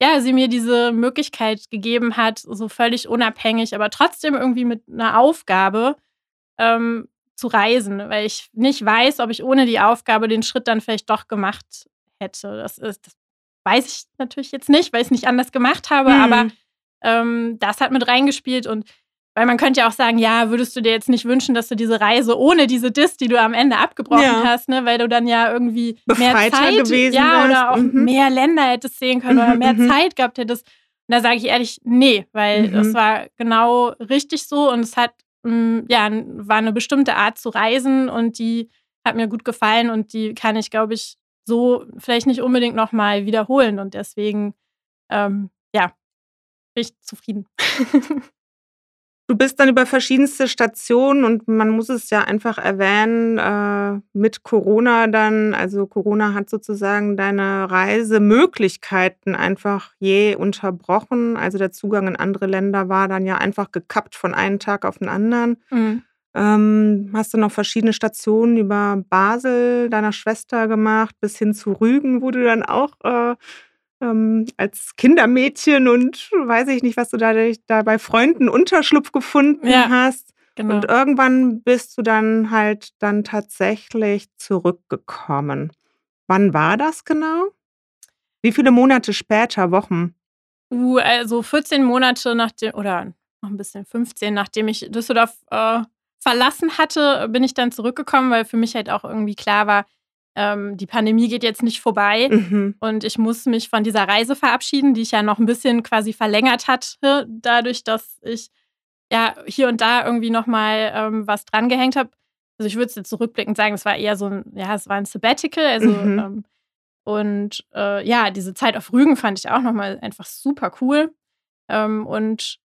ja, sie mir diese Möglichkeit gegeben hat, so völlig unabhängig, aber trotzdem irgendwie mit einer Aufgabe ähm, zu reisen, weil ich nicht weiß, ob ich ohne die Aufgabe den Schritt dann vielleicht doch gemacht hätte. Das ist, das weiß ich natürlich jetzt nicht, weil ich es nicht anders gemacht habe, mhm. aber ähm, das hat mit reingespielt und weil man könnte ja auch sagen, ja, würdest du dir jetzt nicht wünschen, dass du diese Reise ohne diese Dis, die du am Ende abgebrochen ja. hast, ne, weil du dann ja irgendwie Befreiter mehr Zeit gewesen ja, oder auch mhm. mehr Länder hättest sehen können mhm, oder mehr mhm. Zeit gehabt hättest. Und da sage ich ehrlich, nee, weil das mhm. war genau richtig so und es hat mh, mm, ja war eine bestimmte Art zu reisen und die hat mir gut gefallen und die kann ich, glaube ich, so vielleicht nicht unbedingt nochmal wiederholen. Und deswegen, ähm, ja, bin ich zufrieden. Du bist dann über verschiedenste Stationen und man muss es ja einfach erwähnen, äh, mit Corona dann, also Corona hat sozusagen deine Reisemöglichkeiten einfach je unterbrochen. Also der Zugang in andere Länder war dann ja einfach gekappt von einem Tag auf den anderen. Mhm. Ähm, hast du noch verschiedene Stationen über Basel deiner Schwester gemacht, bis hin zu Rügen, wo du dann auch äh, ähm, als Kindermädchen und weiß ich nicht, was du da, da bei Freunden Unterschlupf gefunden ja, hast. Genau. Und irgendwann bist du dann halt dann tatsächlich zurückgekommen. Wann war das genau? Wie viele Monate später, Wochen? Uh, also 14 Monate nachdem, oder noch ein bisschen 15, nachdem ich Düsseldorf äh, verlassen hatte, bin ich dann zurückgekommen, weil für mich halt auch irgendwie klar war, ähm, die Pandemie geht jetzt nicht vorbei mhm. und ich muss mich von dieser Reise verabschieden, die ich ja noch ein bisschen quasi verlängert hatte, dadurch, dass ich ja hier und da irgendwie nochmal ähm, was drangehängt habe. Also ich würde es jetzt zurückblickend sagen, es war eher so ein, ja, es war ein Sabbatical, also mhm. ähm, und äh, ja, diese Zeit auf Rügen fand ich auch nochmal einfach super cool. Ähm, und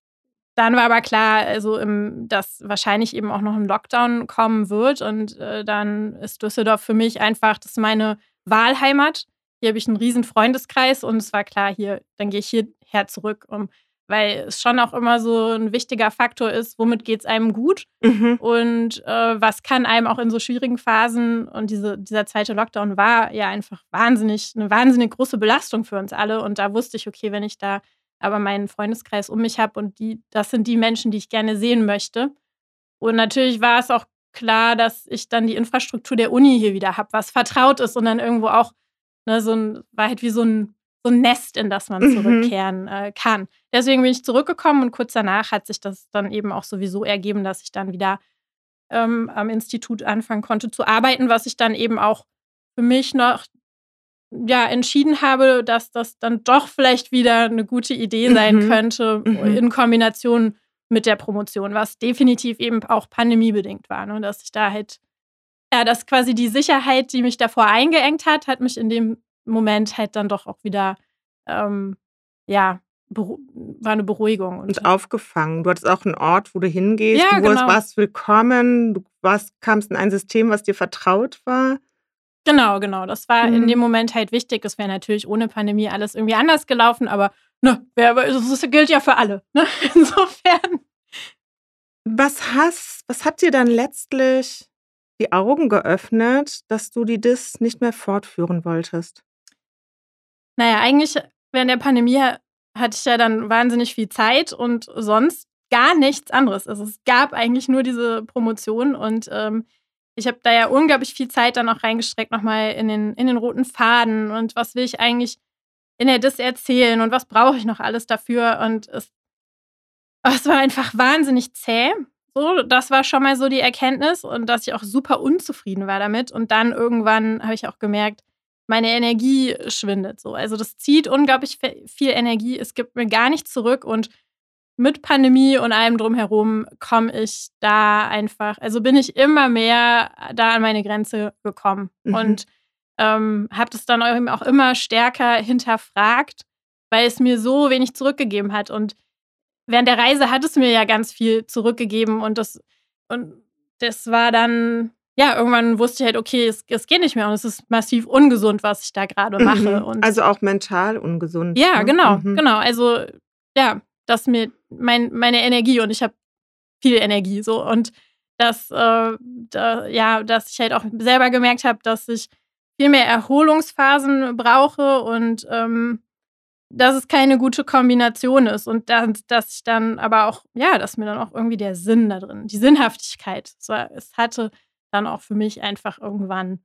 dann war aber klar, also im, dass wahrscheinlich eben auch noch ein Lockdown kommen wird. Und äh, dann ist Düsseldorf für mich einfach, das ist meine Wahlheimat. Hier habe ich einen riesen Freundeskreis und es war klar, hier, dann gehe ich hierher zurück, um, weil es schon auch immer so ein wichtiger Faktor ist, womit geht es einem gut mhm. und äh, was kann einem auch in so schwierigen Phasen und diese, dieser zweite Lockdown war ja einfach wahnsinnig, eine wahnsinnig große Belastung für uns alle. Und da wusste ich, okay, wenn ich da aber meinen Freundeskreis um mich habe und die, das sind die Menschen, die ich gerne sehen möchte, Und natürlich war es auch klar, dass ich dann die Infrastruktur der Uni hier wieder habe, was vertraut ist und dann irgendwo auch ne, so ein, war halt wie so ein, so ein Nest, in das man Mhm. zurückkehren äh, kann. Deswegen bin ich zurückgekommen und kurz danach hat sich das dann eben auch sowieso ergeben, dass ich dann wieder ähm, am Institut anfangen konnte zu arbeiten, was ich dann eben auch für mich noch ja, entschieden habe, dass das dann doch vielleicht wieder eine gute Idee sein Mhm. könnte Mhm. in Kombination mit der Promotion, was definitiv eben auch pandemiebedingt war, ne? dass ich da halt, ja, dass quasi die Sicherheit, die mich davor eingeengt hat, hat mich in dem Moment halt dann doch auch wieder, ähm, ja, war eine Beruhigung. Und aufgefangen. Du hattest auch einen Ort, wo du hingehst. Ja, du genau. warst willkommen. Du warst, kamst in ein System, was dir vertraut war. Genau, genau. Das war in Mhm. dem Moment halt wichtig. Es wäre natürlich ohne Pandemie alles irgendwie anders gelaufen, aber ne, das gilt ja für alle. Ne? Insofern. Was, hast, was hat dir dann letztlich die Augen geöffnet, dass du die DIS nicht mehr fortführen wolltest? Naja, eigentlich während der Pandemie hatte ich ja dann wahnsinnig viel Zeit und sonst gar nichts anderes. Also es gab eigentlich nur diese Promotion und ähm, ich habe da ja unglaublich viel Zeit dann auch reingestreckt, nochmal in den, in den roten Faden und was will ich eigentlich in der Dis erzählen und was brauche ich noch alles dafür und es, es war einfach wahnsinnig zäh. So, das war schon mal so die Erkenntnis und dass ich auch super unzufrieden war damit. Und dann irgendwann habe ich auch gemerkt, meine Energie schwindet so. Also das zieht unglaublich viel Energie. Es gibt mir gar nichts zurück und mit Pandemie und allem drumherum komme ich da einfach, also bin ich immer mehr da an meine Grenze gekommen Mhm. und ähm, habe das dann eben auch immer stärker hinterfragt, weil es mir so wenig zurückgegeben hat. Und während der Reise hat es mir ja ganz viel zurückgegeben und das, und das war dann, ja, irgendwann wusste ich halt, okay, es, es geht nicht mehr und es ist massiv ungesund, was ich da gerade mache. Mhm. Und Also auch mental ungesund. ja, ne? genau, Mhm. genau. Also ja, dass mir mein, meine Energie und ich habe viel Energie so und dass äh, da, ja, dass ich halt auch selber gemerkt habe, dass ich viel mehr Erholungsphasen brauche und ähm, dass es keine gute Kombination ist und dass, dass ich dann aber auch, ja, dass mir dann auch irgendwie der Sinn da drin, die Sinnhaftigkeit, war, es hatte dann auch für mich einfach irgendwann,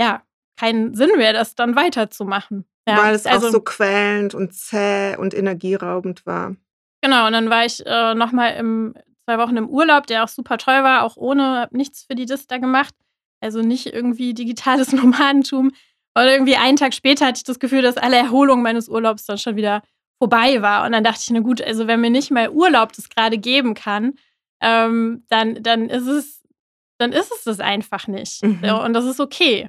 ja, keinen Sinn mehr, das dann weiterzumachen. Ja, Weil es also- auch so quälend und zäh und energieraubend war. Genau, und dann war ich äh, nochmal im zwei Wochen im Urlaub, der auch super toll war, auch ohne, hab nichts für die Dis da gemacht. Also nicht irgendwie digitales Nomadentum. Und irgendwie einen Tag später hatte ich das Gefühl, dass alle Erholung meines Urlaubs dann schon wieder vorbei war. Und dann dachte ich, na gut, also wenn mir nicht mal Urlaub das gerade geben kann, ähm, dann, dann ist es, dann ist es das einfach nicht. Mhm. Und das ist okay.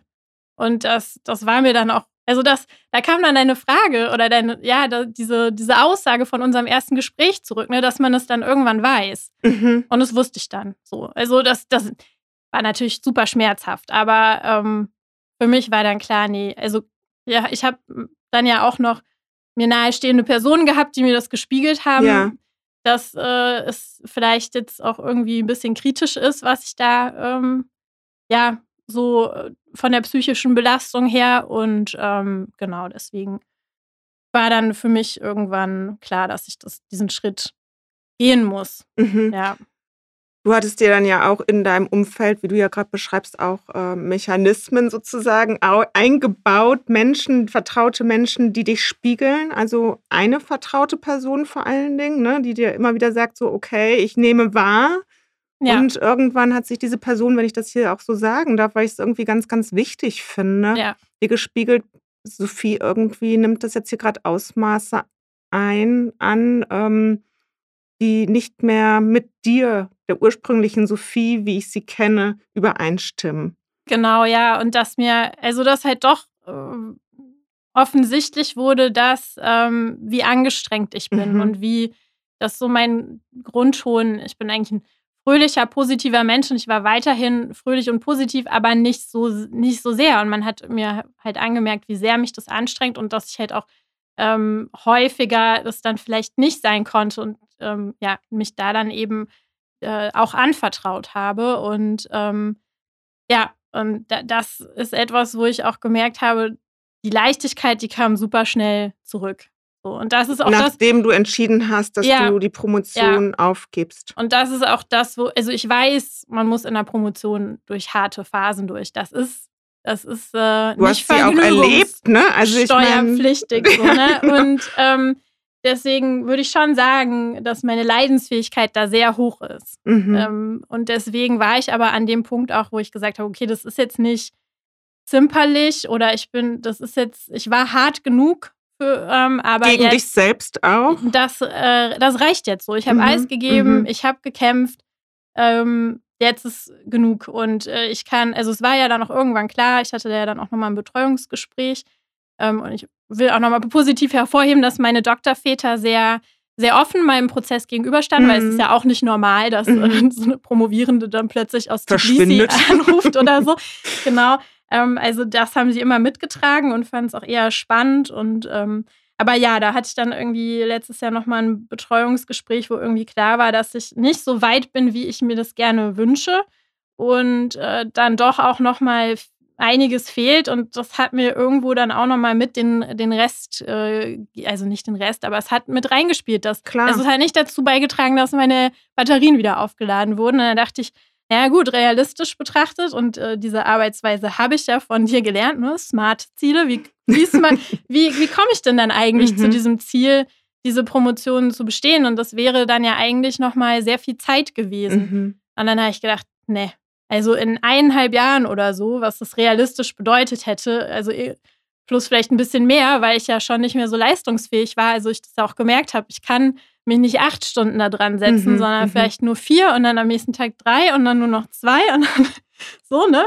Und das, das war mir dann auch, also das, da kam dann deine Frage oder deine, ja, da, diese, diese Aussage von unserem ersten Gespräch zurück, ne, dass man es dann irgendwann weiß. Mhm. Und das wusste ich dann so. Also das, das war natürlich super schmerzhaft, aber ähm, für mich war dann klar, nee, also ja, ich habe dann ja auch noch mir nahestehende Personen gehabt, die mir das gespiegelt haben, Ja. dass äh, es vielleicht jetzt auch irgendwie ein bisschen kritisch ist, was ich da ähm, ja so äh, von der psychischen Belastung her und ähm, genau deswegen war dann für mich irgendwann klar, dass ich das, diesen Schritt gehen muss. Mhm. Ja. Du hattest dir dann ja auch in deinem Umfeld, wie du ja gerade beschreibst, auch äh, Mechanismen sozusagen au eingebaut, Menschen, vertraute Menschen, die dich spiegeln. Also eine vertraute Person vor allen Dingen, ne, die dir immer wieder sagt, so, okay, ich nehme wahr. Ja. Und irgendwann hat sich diese Person, wenn ich das hier auch so sagen darf, weil ich es irgendwie ganz, ganz wichtig finde, Ja. dir gespiegelt, Sophie, irgendwie nimmt das jetzt hier gerade Ausmaße ein an, ähm, die nicht mehr mit dir, der ursprünglichen Sophie, wie ich sie kenne, übereinstimmen. Genau, ja. Und dass mir, also dass halt doch ähm, offensichtlich wurde, dass ähm, wie angestrengt ich bin Mhm. und wie das so mein Grundton, ich bin eigentlich ein fröhlicher, positiver Mensch und ich war weiterhin fröhlich und positiv, aber nicht so, nicht so sehr. Und man hat mir halt angemerkt, wie sehr mich das anstrengt und dass ich halt auch ähm, häufiger das dann vielleicht nicht sein konnte und ähm, ja, mich da dann eben äh, auch anvertraut habe. Und ähm, ja, und da, das ist etwas, wo ich auch gemerkt habe, die Leichtigkeit, die kam super schnell zurück. Und das ist auch Nachdem das, du entschieden hast, dass Ja, du die Promotion aufgibst. Und das ist auch das, wo, also ich weiß, man muss in der Promotion durch harte Phasen durch. Das ist, das ist äh, Du nicht hast sie auch erlebt, ne? Also ich steuerpflichtig. So, ne? Und ähm, deswegen würde ich schon sagen, dass meine Leidensfähigkeit da sehr hoch ist. mhm. Ähm, und deswegen war ich aber an dem Punkt auch, wo ich gesagt habe, okay, das ist jetzt nicht zimperlich oder ich bin, das ist jetzt, ich war hart genug für, ähm, gegen jetzt, dich selbst auch. das, äh, das reicht jetzt so. Ich habe Mhm, alles gegeben, mhm. ich habe gekämpft. Ähm, jetzt ist genug. Und äh, ich kann, also es war ja dann auch irgendwann klar, ich hatte ja dann auch nochmal ein Betreuungsgespräch. Ähm, und ich will auch nochmal positiv hervorheben, dass meine Doktorväter sehr, sehr offen meinem Prozess gegenüberstanden, weil es Mhm. ist ja auch nicht normal, dass Mhm. äh, so eine Promovierende dann plötzlich aus Tbilisi anruft oder so. Genau. Ähm, also das haben sie immer mitgetragen und fanden es auch eher spannend und ähm, aber ja, da hatte ich dann irgendwie letztes Jahr nochmal ein Betreuungsgespräch, wo irgendwie klar war, dass ich nicht so weit bin, wie ich mir das gerne wünsche. Und äh, dann doch auch nochmal einiges fehlt. Und das hat mir irgendwo dann auch nochmal mit den, den Rest, äh, also nicht den Rest, aber es hat mit reingespielt. Dass, Klar. Es hat nicht dazu beigetragen, dass meine Batterien wieder aufgeladen wurden. Und dann dachte ich, ja gut, realistisch betrachtet und äh, diese Arbeitsweise habe ich ja von dir gelernt, ne? Smart-Ziele. Wie, wie, ist man- wie, wie komme ich denn dann eigentlich Mhm. zu diesem Ziel, diese Promotion zu bestehen? Und das wäre dann ja eigentlich nochmal sehr viel Zeit gewesen. Mhm. Und dann habe ich gedacht, nee, also in eineinhalb Jahren oder so, was das realistisch bedeutet hätte, also eh- plus vielleicht ein bisschen mehr, weil ich ja schon nicht mehr so leistungsfähig war. Also ich das auch gemerkt habe, ich kann mich nicht acht Stunden da dran setzen, Mhm, sondern mhm. vielleicht nur vier und dann am nächsten Tag drei und dann nur noch zwei und dann so, ne?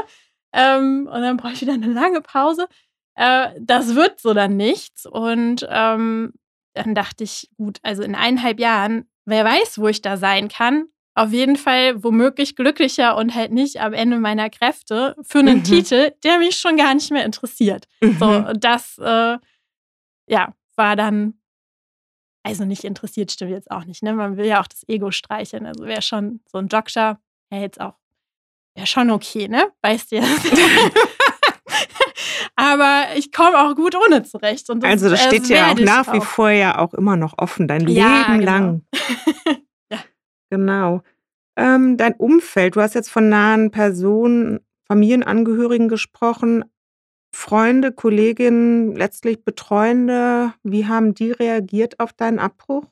Ähm, und dann brauche ich wieder eine lange Pause. Äh, das wird so dann nichts. Und ähm, dann dachte ich, gut, also in eineinhalb Jahren, wer weiß, wo ich da sein kann. Auf jeden Fall womöglich glücklicher und halt nicht am Ende meiner Kräfte für einen Mhm. Titel, der mich schon gar nicht mehr interessiert. So, Mhm. und das, äh, ja, war dann, also nicht interessiert, stimmt jetzt auch nicht, ne? Man will ja auch das Ego streicheln. Also wäre schon so ein Doktor, ja, jetzt auch, wäre schon okay, ne? Weißt du ja. Aber ich komme auch gut ohne zurecht. Und das, Also das äh, steht ja auch nach wie vor ja auch immer noch offen, dein Ja, Leben genau. lang. Ja. Genau. Ähm, dein Umfeld, du hast jetzt von nahen Personen, Familienangehörigen gesprochen, Freunde, Kolleginnen, letztlich Betreuende, wie haben die reagiert auf deinen Abbruch?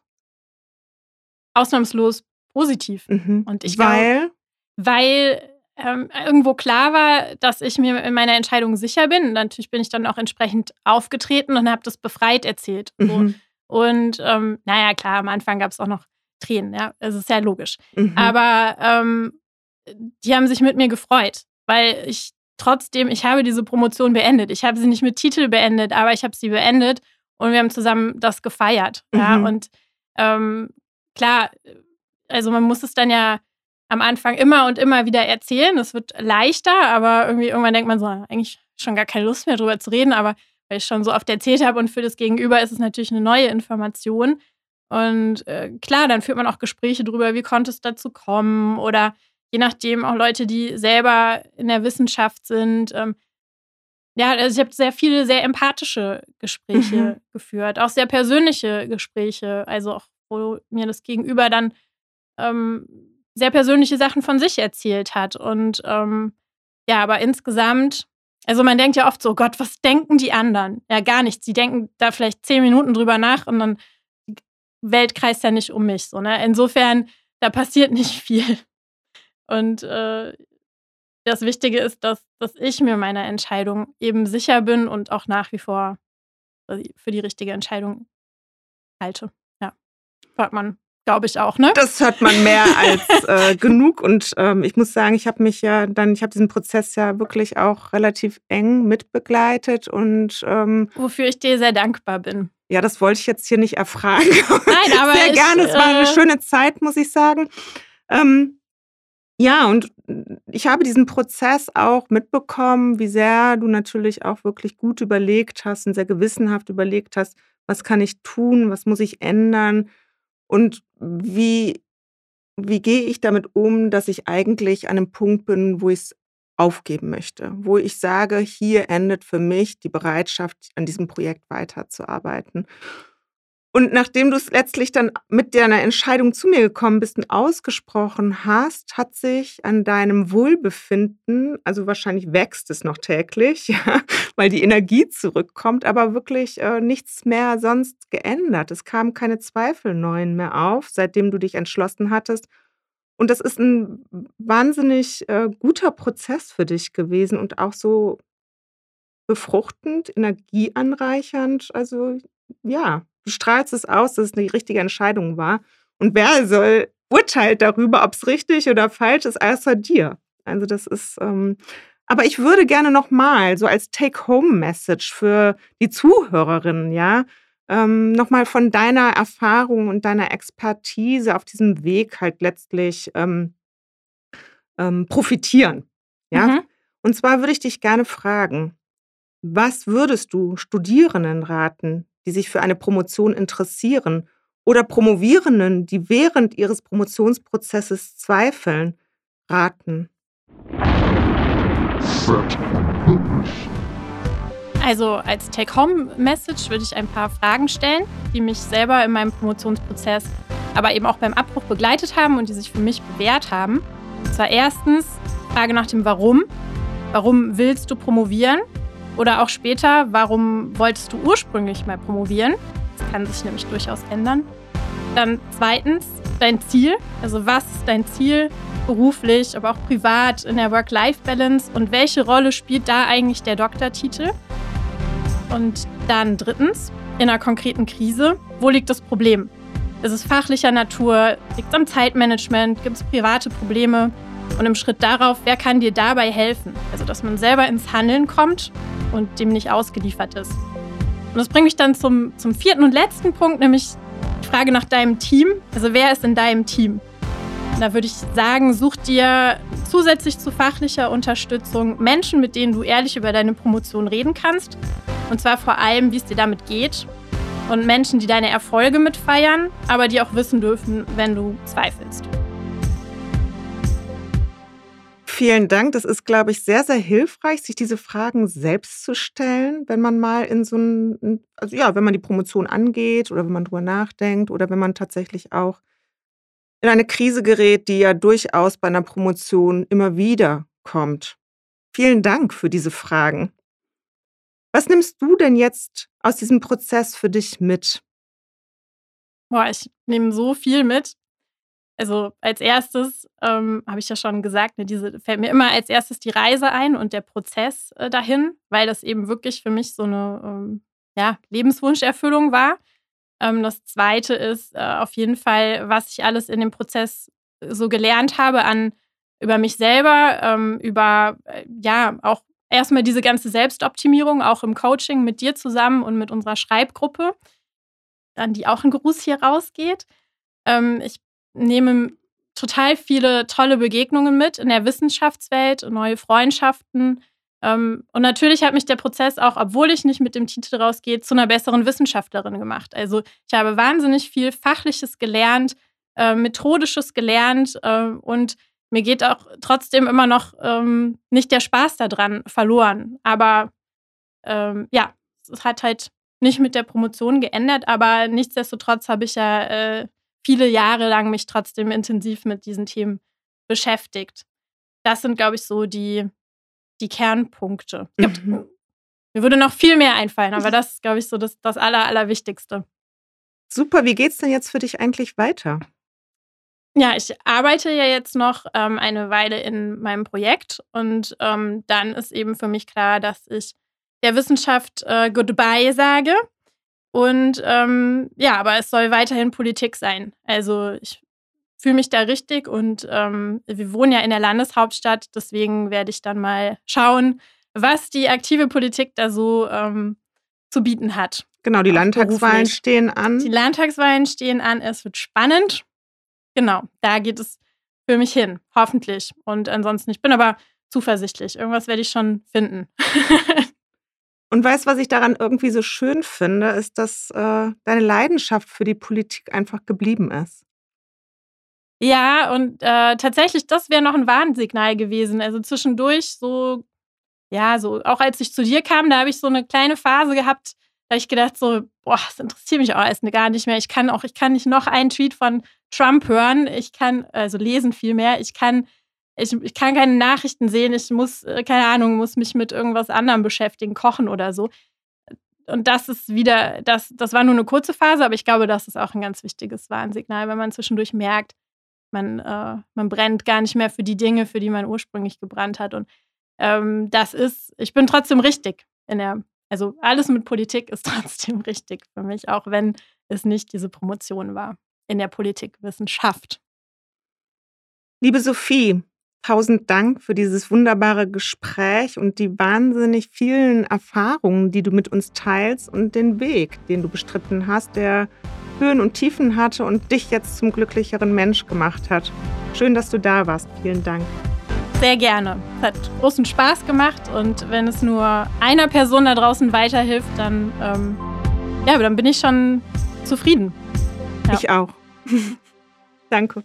Ausnahmslos positiv. Mhm. Und ich glaub- Weil, weil ähm, irgendwo klar war, dass ich mir in meiner Entscheidung sicher bin. Natürlich bin ich dann auch entsprechend aufgetreten und habe das befreit erzählt. So. mhm. Und ähm, naja, klar, am Anfang gab es auch noch Tränen, ja, es ist ja logisch. Mhm. Aber ähm, die haben sich mit mir gefreut, weil ich trotzdem, ich habe diese Promotion beendet. Ich habe sie nicht mit Titel beendet, aber ich habe sie beendet und wir haben zusammen das gefeiert. Ja, Mhm. und ähm, klar, also man muss es dann ja am Anfang immer und immer wieder erzählen. Es wird leichter, aber irgendwie irgendwann denkt man so, eigentlich schon gar keine Lust mehr drüber zu reden, aber weil ich schon so oft erzählt habe und für das Gegenüber ist es natürlich eine neue Information. Und äh, klar, dann führt man auch Gespräche drüber, wie konnte es dazu kommen oder je nachdem auch Leute, die selber in der Wissenschaft sind. Ähm, ja, also ich habe sehr viele sehr empathische Gespräche Mhm. geführt, auch sehr persönliche Gespräche, also auch wo mir das Gegenüber dann ähm, sehr persönliche Sachen von sich erzählt hat. Und ähm, ja, aber insgesamt, also man denkt ja oft so, Gott, was denken die anderen? Ja, gar nichts. Sie denken da vielleicht zehn Minuten drüber nach und dann die Welt kreist ja nicht um mich. So, ne? Insofern, da passiert nicht viel. Und äh, das Wichtige ist, dass, dass ich mir meiner Entscheidung eben sicher bin und auch nach wie vor für die richtige Entscheidung halte. Ja. Hört man, glaube ich, auch, ne? Das hört man mehr als äh, genug. Und ähm, ich muss sagen, ich habe mich ja dann, ich habe diesen Prozess ja wirklich auch relativ eng mitbegleitet. Und ähm, Wofür ich dir sehr dankbar bin. ja, das wollte ich jetzt hier nicht erfragen. Nein, aber Sehr ich, gerne. Es war eine äh, schöne Zeit, muss ich sagen. Ähm, ja, und ich habe diesen Prozess auch mitbekommen, wie sehr du natürlich auch wirklich gut überlegt hast und sehr gewissenhaft überlegt hast, was kann ich tun, was muss ich ändern und wie, wie gehe ich damit um, dass ich eigentlich an einem Punkt bin, wo ich es aufgeben möchte, wo ich sage, hier endet für mich die Bereitschaft, an diesem Projekt weiterzuarbeiten. Und nachdem du es letztlich dann mit deiner Entscheidung zu mir gekommen bist und ausgesprochen hast, hat sich an deinem Wohlbefinden, also wahrscheinlich wächst es noch täglich, ja, weil die Energie zurückkommt, aber wirklich äh, nichts mehr sonst geändert. Es kamen keine Zweifel neuen mehr auf, seitdem du dich entschlossen hattest. Und das ist ein wahnsinnig äh, guter Prozess für dich gewesen und auch so befruchtend, energieanreichernd. Also ja, du strahlst es aus, dass es eine richtige Entscheidung war. Und wer soll urteilt darüber, ob es richtig oder falsch ist, außer dir. Also das ist. Ähm, aber ich würde gerne noch mal so als Take-Home-Message für die Zuhörerinnen, ja, ähm, noch mal von deiner Erfahrung und deiner Expertise auf diesem Weg halt letztlich ähm, ähm, profitieren, ja. Mhm. Und zwar würde ich dich gerne fragen, was würdest du Studierenden raten, die sich für eine Promotion interessieren oder Promovierenden, die während ihres Promotionsprozesses zweifeln, raten? Also als Take-Home-Message würde ich ein paar Fragen stellen, die mich selber in meinem Promotionsprozess, aber eben auch beim Abbruch begleitet haben und die sich für mich bewährt haben. Und zwar erstens Frage nach dem Warum. Warum willst du promovieren? Oder auch später, warum wolltest du ursprünglich mal promovieren? Das kann sich nämlich durchaus ändern. Dann zweitens dein Ziel. Also was ist dein Ziel beruflich, aber auch privat in der Work-Life-Balance und welche Rolle spielt da eigentlich der Doktortitel? Und dann drittens, in einer konkreten Krise, wo liegt das Problem? Ist es fachlicher Natur? Liegt es am Zeitmanagement? Gibt es private Probleme? Und im Schritt darauf, wer kann dir dabei helfen? Also, dass man selber ins Handeln kommt und dem nicht ausgeliefert ist. Und das bringt mich dann zum, zum vierten und letzten Punkt, nämlich die Frage nach deinem Team. Also, wer ist in deinem Team? Da würde ich sagen, such dir zusätzlich zu fachlicher Unterstützung Menschen, mit denen du ehrlich über deine Promotion reden kannst. Und zwar vor allem, wie es dir damit geht. Und Menschen, die deine Erfolge mitfeiern, aber die auch wissen dürfen, wenn du zweifelst. Vielen Dank. Das ist, glaube ich, sehr, sehr hilfreich, sich diese Fragen selbst zu stellen, wenn man mal in so ein, also ja, wenn man die Promotion angeht oder wenn man drüber nachdenkt oder wenn man tatsächlich auch in eine Krise gerät, die ja durchaus bei einer Promotion immer wieder kommt. Vielen Dank für diese Fragen. Was nimmst du denn jetzt aus diesem Prozess für dich mit? Boah, ich nehme so viel mit. Also als erstes ähm, habe ich ja schon gesagt, ne, diese fällt mir immer als erstes die Reise ein und der Prozess äh, dahin, weil das eben wirklich für mich so eine ähm, ja, Lebenswunscherfüllung war. Ähm, das Zweite ist äh, auf jeden Fall, was ich alles in dem Prozess so gelernt habe an über mich selber, ähm, über äh, ja auch erstmal diese ganze Selbstoptimierung, auch im Coaching mit dir zusammen und mit unserer Schreibgruppe, an die auch ein Gruß hier rausgeht. Ähm, ich nehme total viele tolle Begegnungen mit in der Wissenschaftswelt, neue Freundschaften. Ähm, und natürlich hat mich der Prozess auch, obwohl ich nicht mit dem Titel rausgehe, zu einer besseren Wissenschaftlerin gemacht. Also ich habe wahnsinnig viel Fachliches gelernt, äh, Methodisches gelernt äh, und mir geht auch trotzdem immer noch ähm, nicht der Spaß daran verloren. Aber ähm, ja, es hat halt nicht mit der Promotion geändert, aber nichtsdestotrotz habe ich ja äh, viele Jahre lang mich trotzdem intensiv mit diesen Themen beschäftigt. Das sind, glaube ich, so die, die Kernpunkte. Gibt, mhm. Mir würde noch viel mehr einfallen, aber das ist, glaube ich, so das, das Aller, Allerwichtigste. Super, wie geht es denn jetzt für dich eigentlich weiter? Ja, ich arbeite ja jetzt noch ähm, eine Weile in meinem Projekt und ähm, dann ist eben für mich klar, dass ich der Wissenschaft äh, Goodbye sage und ähm, ja, aber es soll weiterhin Politik sein. Also ich fühle mich da richtig und ähm, wir wohnen ja in der Landeshauptstadt, deswegen werde ich dann mal schauen, was die aktive Politik da so ähm, zu bieten hat. Genau, die Landtagswahlen stehen an. Die Landtagswahlen stehen an, es wird spannend. Genau, da geht es für mich hin, hoffentlich. Und ansonsten, ich bin aber zuversichtlich. Irgendwas werde ich schon finden. Und weißt, was ich daran irgendwie so schön finde, ist, dass äh, deine Leidenschaft für die Politik einfach geblieben ist. Ja, und äh, tatsächlich, das wäre noch ein Warnsignal gewesen. Also zwischendurch so, ja, so, auch als ich zu dir kam, da habe ich so eine kleine Phase gehabt, Da habe ich gedacht, so, boah, das interessiert mich auch alles gar nicht mehr. Ich kann auch, ich kann nicht noch einen Tweet von Trump hören. Ich kann, also lesen viel mehr. Ich kann, ich, ich kann keine Nachrichten sehen. Ich muss, äh, keine Ahnung, muss mich mit irgendwas anderem beschäftigen, kochen oder so. Und das ist wieder, das, das war nur eine kurze Phase, aber ich glaube, das ist auch ein ganz wichtiges Warnsignal, wenn man zwischendurch merkt, man, äh, man brennt gar nicht mehr für die Dinge, für die man ursprünglich gebrannt hat. Und ähm, das ist, ich bin trotzdem richtig in der, also alles mit Politik ist trotzdem richtig für mich, auch wenn es nicht diese Promotion war in der Politikwissenschaft. Liebe Sophie, tausend Dank für dieses wunderbare Gespräch und die wahnsinnig vielen Erfahrungen, die du mit uns teilst und den Weg, den du bestritten hast, der Höhen und Tiefen hatte und dich jetzt zum glücklicheren Mensch gemacht hat. Schön, dass du da warst. Vielen Dank. Sehr gerne. Es hat großen Spaß gemacht und wenn es nur einer Person da draußen weiterhilft, dann, ähm, ja, dann bin ich schon zufrieden. Ja. Ich auch. Danke.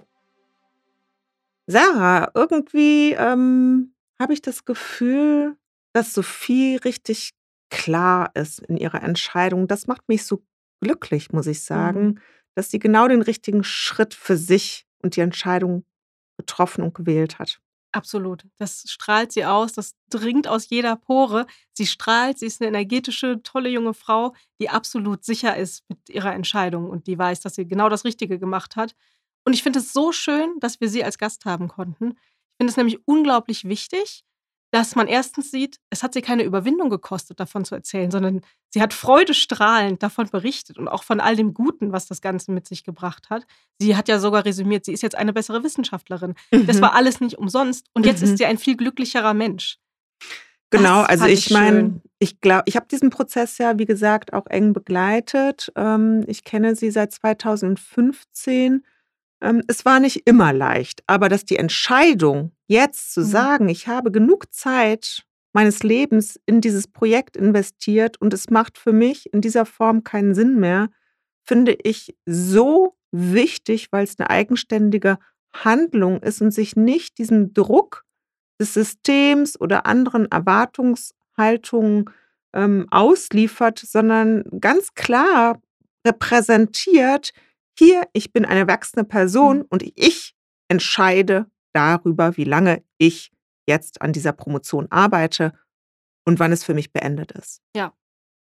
Sarah, irgendwie ähm, habe ich das Gefühl, dass Sophie richtig klar ist in ihrer Entscheidung. Das macht mich so glücklich, muss ich sagen, mhm. dass sie genau den richtigen Schritt für sich und die Entscheidung getroffen und gewählt hat. Absolut. Das strahlt sie aus, das dringt aus jeder Pore. Sie strahlt, sie ist eine energetische, tolle junge Frau, die absolut sicher ist mit ihrer Entscheidung und die weiß, dass sie genau das Richtige gemacht hat. Und ich finde es so schön, dass wir sie als Gast haben konnten. Ich finde es nämlich unglaublich wichtig, dass man erstens sieht, es hat sie keine Überwindung gekostet, davon zu erzählen, sondern sie hat freudestrahlend davon berichtet und auch von all dem Guten, was das Ganze mit sich gebracht hat. Sie hat ja sogar resümiert, sie ist jetzt eine bessere Wissenschaftlerin. Mhm. Das war alles nicht umsonst und jetzt mhm. ist sie ein viel glücklicherer Mensch. Genau, das also ich meine, ich glaube, ich habe diesen Prozess ja, wie gesagt, auch eng begleitet. Ähm, ich kenne sie seit 2015 ähm, es war nicht immer leicht, aber dass die Entscheidung, jetzt zu mhm. sagen, ich habe genug Zeit meines Lebens in dieses Projekt investiert und es macht für mich in dieser Form keinen Sinn mehr, finde ich so wichtig, weil es eine eigenständige Handlung ist und sich nicht diesem Druck des Systems oder anderen Erwartungshaltungen ähm, ausliefert, sondern ganz klar repräsentiert, hier, ich bin eine erwachsene Person mhm. und ich entscheide darüber, wie lange ich jetzt an dieser Promotion arbeite und wann es für mich beendet ist. Ja,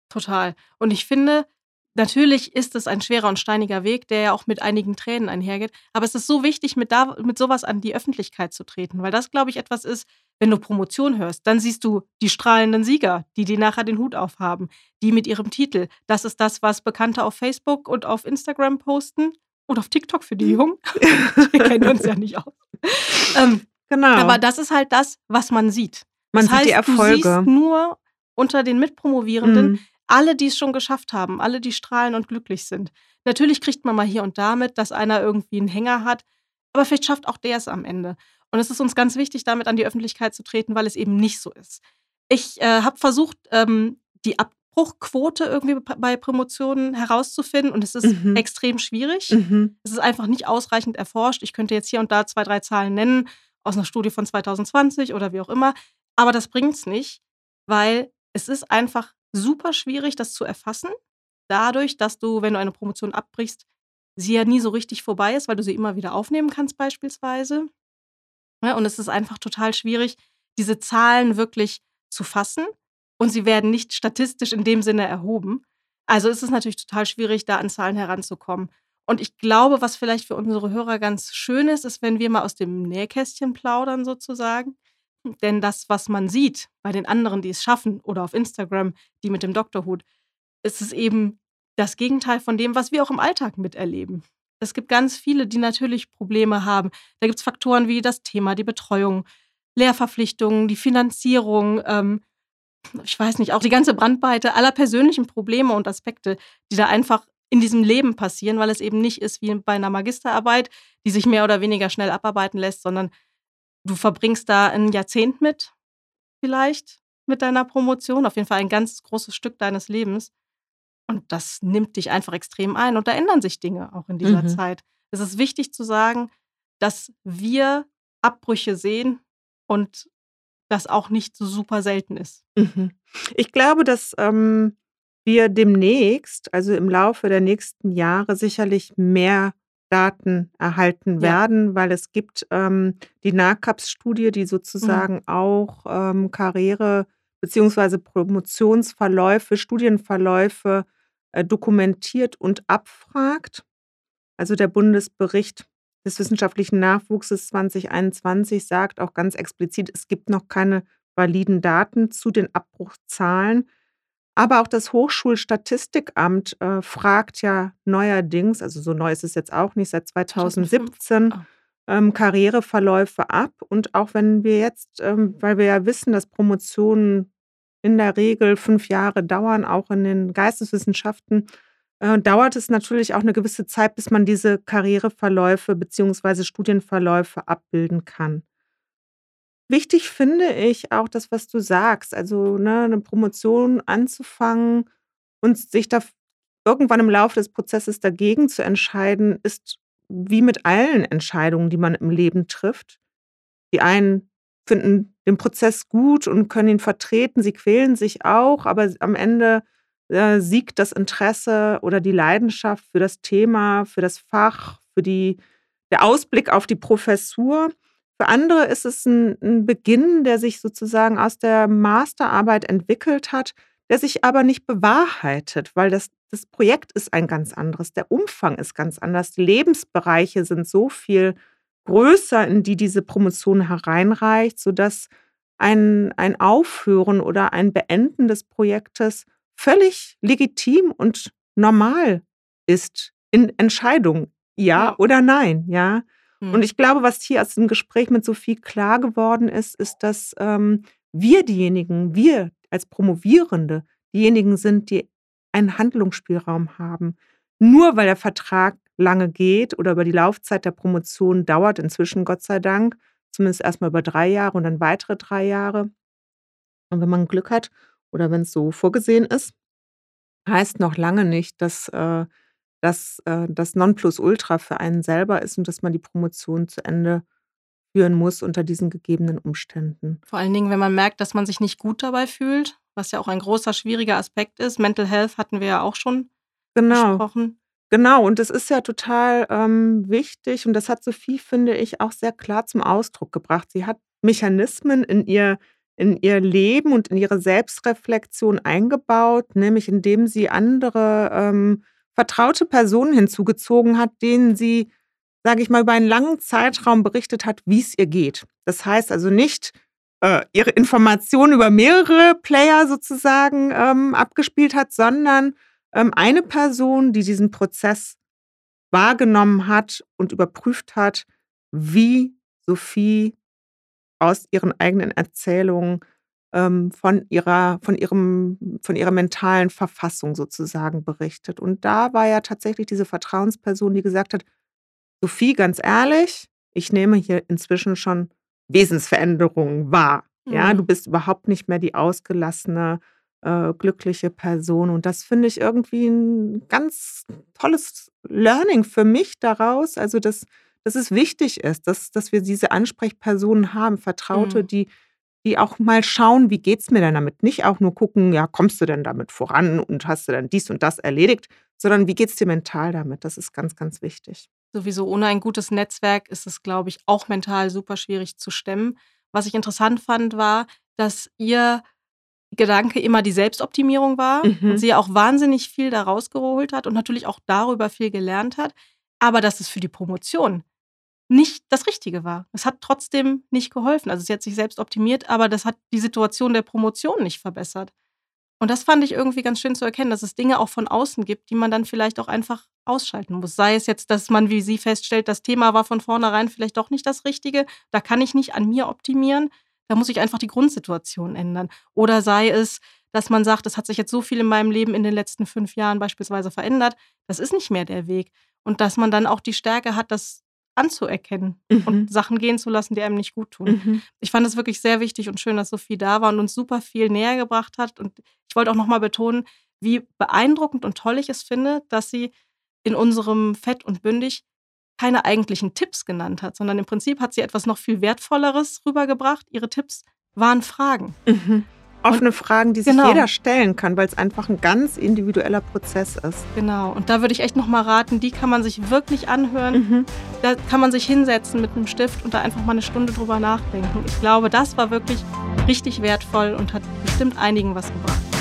total. Und ich finde, natürlich ist es ein schwerer und steiniger Weg, der ja auch mit einigen Tränen einhergeht. Aber es ist so wichtig, mit, da, mit sowas an die Öffentlichkeit zu treten, weil das, glaube ich, etwas ist, wenn du Promotion hörst, dann siehst du die strahlenden Sieger, die die nachher den Hut aufhaben, die mit ihrem Titel. Das ist das, was Bekannte auf Facebook und auf Instagram posten und auf TikTok für die Jungen. Wir kennen uns ja nicht aus. Ähm, genau. Aber das ist halt das, was man sieht. Man das sieht heißt, die Erfolge. Du siehst nur unter den Mitpromovierenden mhm. Alle, die es schon geschafft haben, alle, die strahlen und glücklich sind. Natürlich kriegt man mal hier und da mit, dass einer irgendwie einen Hänger hat, aber vielleicht schafft auch der es am Ende. Und es ist uns ganz wichtig, damit an die Öffentlichkeit zu treten, weil es eben nicht so ist. Ich äh, habe versucht, ähm, die Abbruchquote irgendwie bei Promotionen herauszufinden und es ist mhm. extrem schwierig. Mhm. Es ist einfach nicht ausreichend erforscht. Ich könnte jetzt hier und da zwei, drei Zahlen nennen aus einer Studie von 2020 oder wie auch immer. Aber das bringt es nicht, weil es ist einfach super schwierig, das zu erfassen. Dadurch, dass du, wenn du eine Promotion abbrichst, sie ja nie so richtig vorbei ist, weil du sie immer wieder aufnehmen kannst beispielsweise. Ja, und es ist einfach total schwierig, diese Zahlen wirklich zu fassen. Und sie werden nicht statistisch in dem Sinne erhoben. Also ist es natürlich total schwierig, da an Zahlen heranzukommen. Und ich glaube, was vielleicht für unsere Hörer ganz schön ist, ist, wenn wir mal aus dem Nähkästchen plaudern sozusagen. Denn das, was man sieht bei den anderen, die es schaffen, oder auf Instagram, die mit dem Doktorhut, ist es eben das Gegenteil von dem, was wir auch im Alltag miterleben. Es gibt ganz viele, die natürlich Probleme haben. Da gibt es Faktoren wie das Thema, die Betreuung, Lehrverpflichtungen, die Finanzierung, ähm, ich weiß nicht, auch die ganze Brandweite aller persönlichen Probleme und Aspekte, die da einfach in diesem Leben passieren, weil es eben nicht ist wie bei einer Magisterarbeit, die sich mehr oder weniger schnell abarbeiten lässt, sondern du verbringst da ein Jahrzehnt mit, vielleicht mit deiner Promotion, auf jeden Fall ein ganz großes Stück deines Lebens. Und das nimmt dich einfach extrem ein. Und da ändern sich Dinge auch in dieser mhm. Zeit. Es ist wichtig zu sagen, dass wir Abbrüche sehen und das auch nicht so super selten ist. Mhm. Ich glaube, dass ähm, wir demnächst, also im Laufe der nächsten Jahre, sicherlich mehr Daten erhalten Ja. werden, weil es gibt ähm, die NACAPS-Studie, die Mhm. sozusagen auch ähm, Karriere- bzw. Promotionsverläufe, Studienverläufe äh, dokumentiert und abfragt. Also der Bundesbericht des wissenschaftlichen Nachwuchses 2021 sagt auch ganz explizit, es gibt noch keine validen Daten zu den Abbruchzahlen. Aber auch das Hochschulstatistikamt äh, fragt ja neuerdings, also so neu ist es jetzt auch nicht, seit 2017 Ah. ähm, Karriereverläufe ab. Und auch wenn wir jetzt, ähm, weil wir ja wissen, dass Promotionen in der Regel fünf Jahre dauern, auch in den Geisteswissenschaften, äh, dauert es natürlich auch eine gewisse Zeit, bis man diese Karriereverläufe beziehungsweise Studienverläufe abbilden kann. Wichtig finde ich auch das, was du sagst, also ne, eine Promotion anzufangen und sich da irgendwann im Laufe des Prozesses dagegen zu entscheiden, ist wie mit allen Entscheidungen, die man im Leben trifft. Die einen finden den Prozess gut und können ihn vertreten, sie quälen sich auch, aber am Ende äh, siegt das Interesse oder die Leidenschaft für das Thema, für das Fach, für die, der Ausblick auf die Professur. Für andere ist es ein, ein Beginn, der sich sozusagen aus der Masterarbeit entwickelt hat, der sich aber nicht bewahrheitet, weil das, das Projekt ist ein ganz anderes, der Umfang ist ganz anders, die Lebensbereiche sind so viel größer, in die diese Promotion hereinreicht, sodass ein, ein Aufhören oder ein Beenden des Projektes völlig legitim und normal ist in Entscheidungen, ja, Ja. oder nein, ja. Hm. Und ich glaube, was hier aus dem Gespräch mit Sophie klar geworden ist, ist, dass ähm, wir diejenigen, wir als Promovierende, diejenigen sind, die einen Handlungsspielraum haben. Nur weil der Vertrag lange geht oder über die Laufzeit der Promotion dauert, inzwischen Gott sei Dank, zumindest erstmal über drei Jahre und dann weitere drei Jahre. Und wenn man Glück hat oder wenn es so vorgesehen ist, heißt noch lange nicht, dass äh, das äh, das Nonplusultra für einen selber ist und dass man die Promotion zu Ende führen muss unter diesen gegebenen Umständen. Vor allen Dingen, wenn man merkt, dass man sich nicht gut dabei fühlt, was ja auch ein großer, schwieriger Aspekt ist. Mental Health hatten wir ja auch schon Genau. besprochen. Genau, und das ist ja total ähm, wichtig und das hat Sophie, finde ich, auch sehr klar zum Ausdruck gebracht. Sie hat Mechanismen in ihr, in ihr Leben und in ihre Selbstreflexion eingebaut, nämlich indem sie andere ähm, vertraute Personen hinzugezogen hat, denen sie, sage ich mal, über einen langen Zeitraum berichtet hat, wie es ihr geht. Das heißt also nicht äh, ihre Informationen über mehrere Player sozusagen ähm, abgespielt hat, sondern ähm, eine Person, die diesen Prozess wahrgenommen hat und überprüft hat, wie Sophie aus ihren eigenen Erzählungen ähm, von, ihrer, von, ihrem, von ihrer mentalen Verfassung sozusagen berichtet. Und da war ja tatsächlich diese Vertrauensperson, die gesagt hat, Sophie, ganz ehrlich, ich nehme hier inzwischen schon Wesensveränderungen wahr. Ja, Mhm. du bist überhaupt nicht mehr die ausgelassene, äh, glückliche Person. Und das finde ich irgendwie ein ganz tolles Learning für mich daraus. Also, dass, dass es wichtig ist, dass, dass wir diese Ansprechpersonen haben, Vertraute, Mhm. die, die auch mal schauen, wie geht es mir denn damit? Nicht auch nur gucken, ja, kommst du denn damit voran und hast du dann dies und das erledigt, sondern wie geht es dir mental damit? Das ist ganz, ganz wichtig. Sowieso ohne ein gutes Netzwerk ist es, glaube ich, auch mental super schwierig zu stemmen. Was ich interessant fand, war, dass ihr Gedanke immer die Selbstoptimierung war Mhm. und sie ja auch wahnsinnig viel da rausgeholt hat und natürlich auch darüber viel gelernt hat, aber dass es für die Promotion nicht das Richtige war. Es hat trotzdem nicht geholfen. Also sie hat sich selbst optimiert, aber das hat die Situation der Promotion nicht verbessert. Und das fand ich irgendwie ganz schön zu erkennen, dass es Dinge auch von außen gibt, die man dann vielleicht auch einfach ausschalten muss. Sei es jetzt, dass man, wie sie feststellt, das Thema war von vornherein vielleicht doch nicht das Richtige. Da kann ich nicht an mir optimieren. Da muss ich einfach die Grundsituation ändern. Oder sei es, dass man sagt, es hat sich jetzt so viel in meinem Leben in den letzten fünf Jahren beispielsweise verändert. Das ist nicht mehr der Weg. Und dass man dann auch die Stärke hat, das anzuerkennen Mhm. und Sachen gehen zu lassen, die einem nicht gut tun. Mhm. Ich fand es wirklich sehr wichtig und schön, dass Sophie da war und uns super viel näher gebracht hat. Und ich wollte auch nochmal betonen, wie beeindruckend und toll ich es finde, dass sie in unserem Fett und Bündig keine eigentlichen Tipps genannt hat, sondern im Prinzip hat sie etwas noch viel Wertvolleres rübergebracht. Ihre Tipps waren Fragen. Mhm. Offene und, Fragen, die sich genau. jeder stellen kann, weil es einfach ein ganz individueller Prozess ist. Genau. Und da würde ich echt nochmal raten, die kann man sich wirklich anhören. Mhm. Da kann man sich hinsetzen mit einem Stift und da einfach mal eine Stunde drüber nachdenken. Ich glaube, das war wirklich richtig wertvoll und hat bestimmt einigen was gebracht.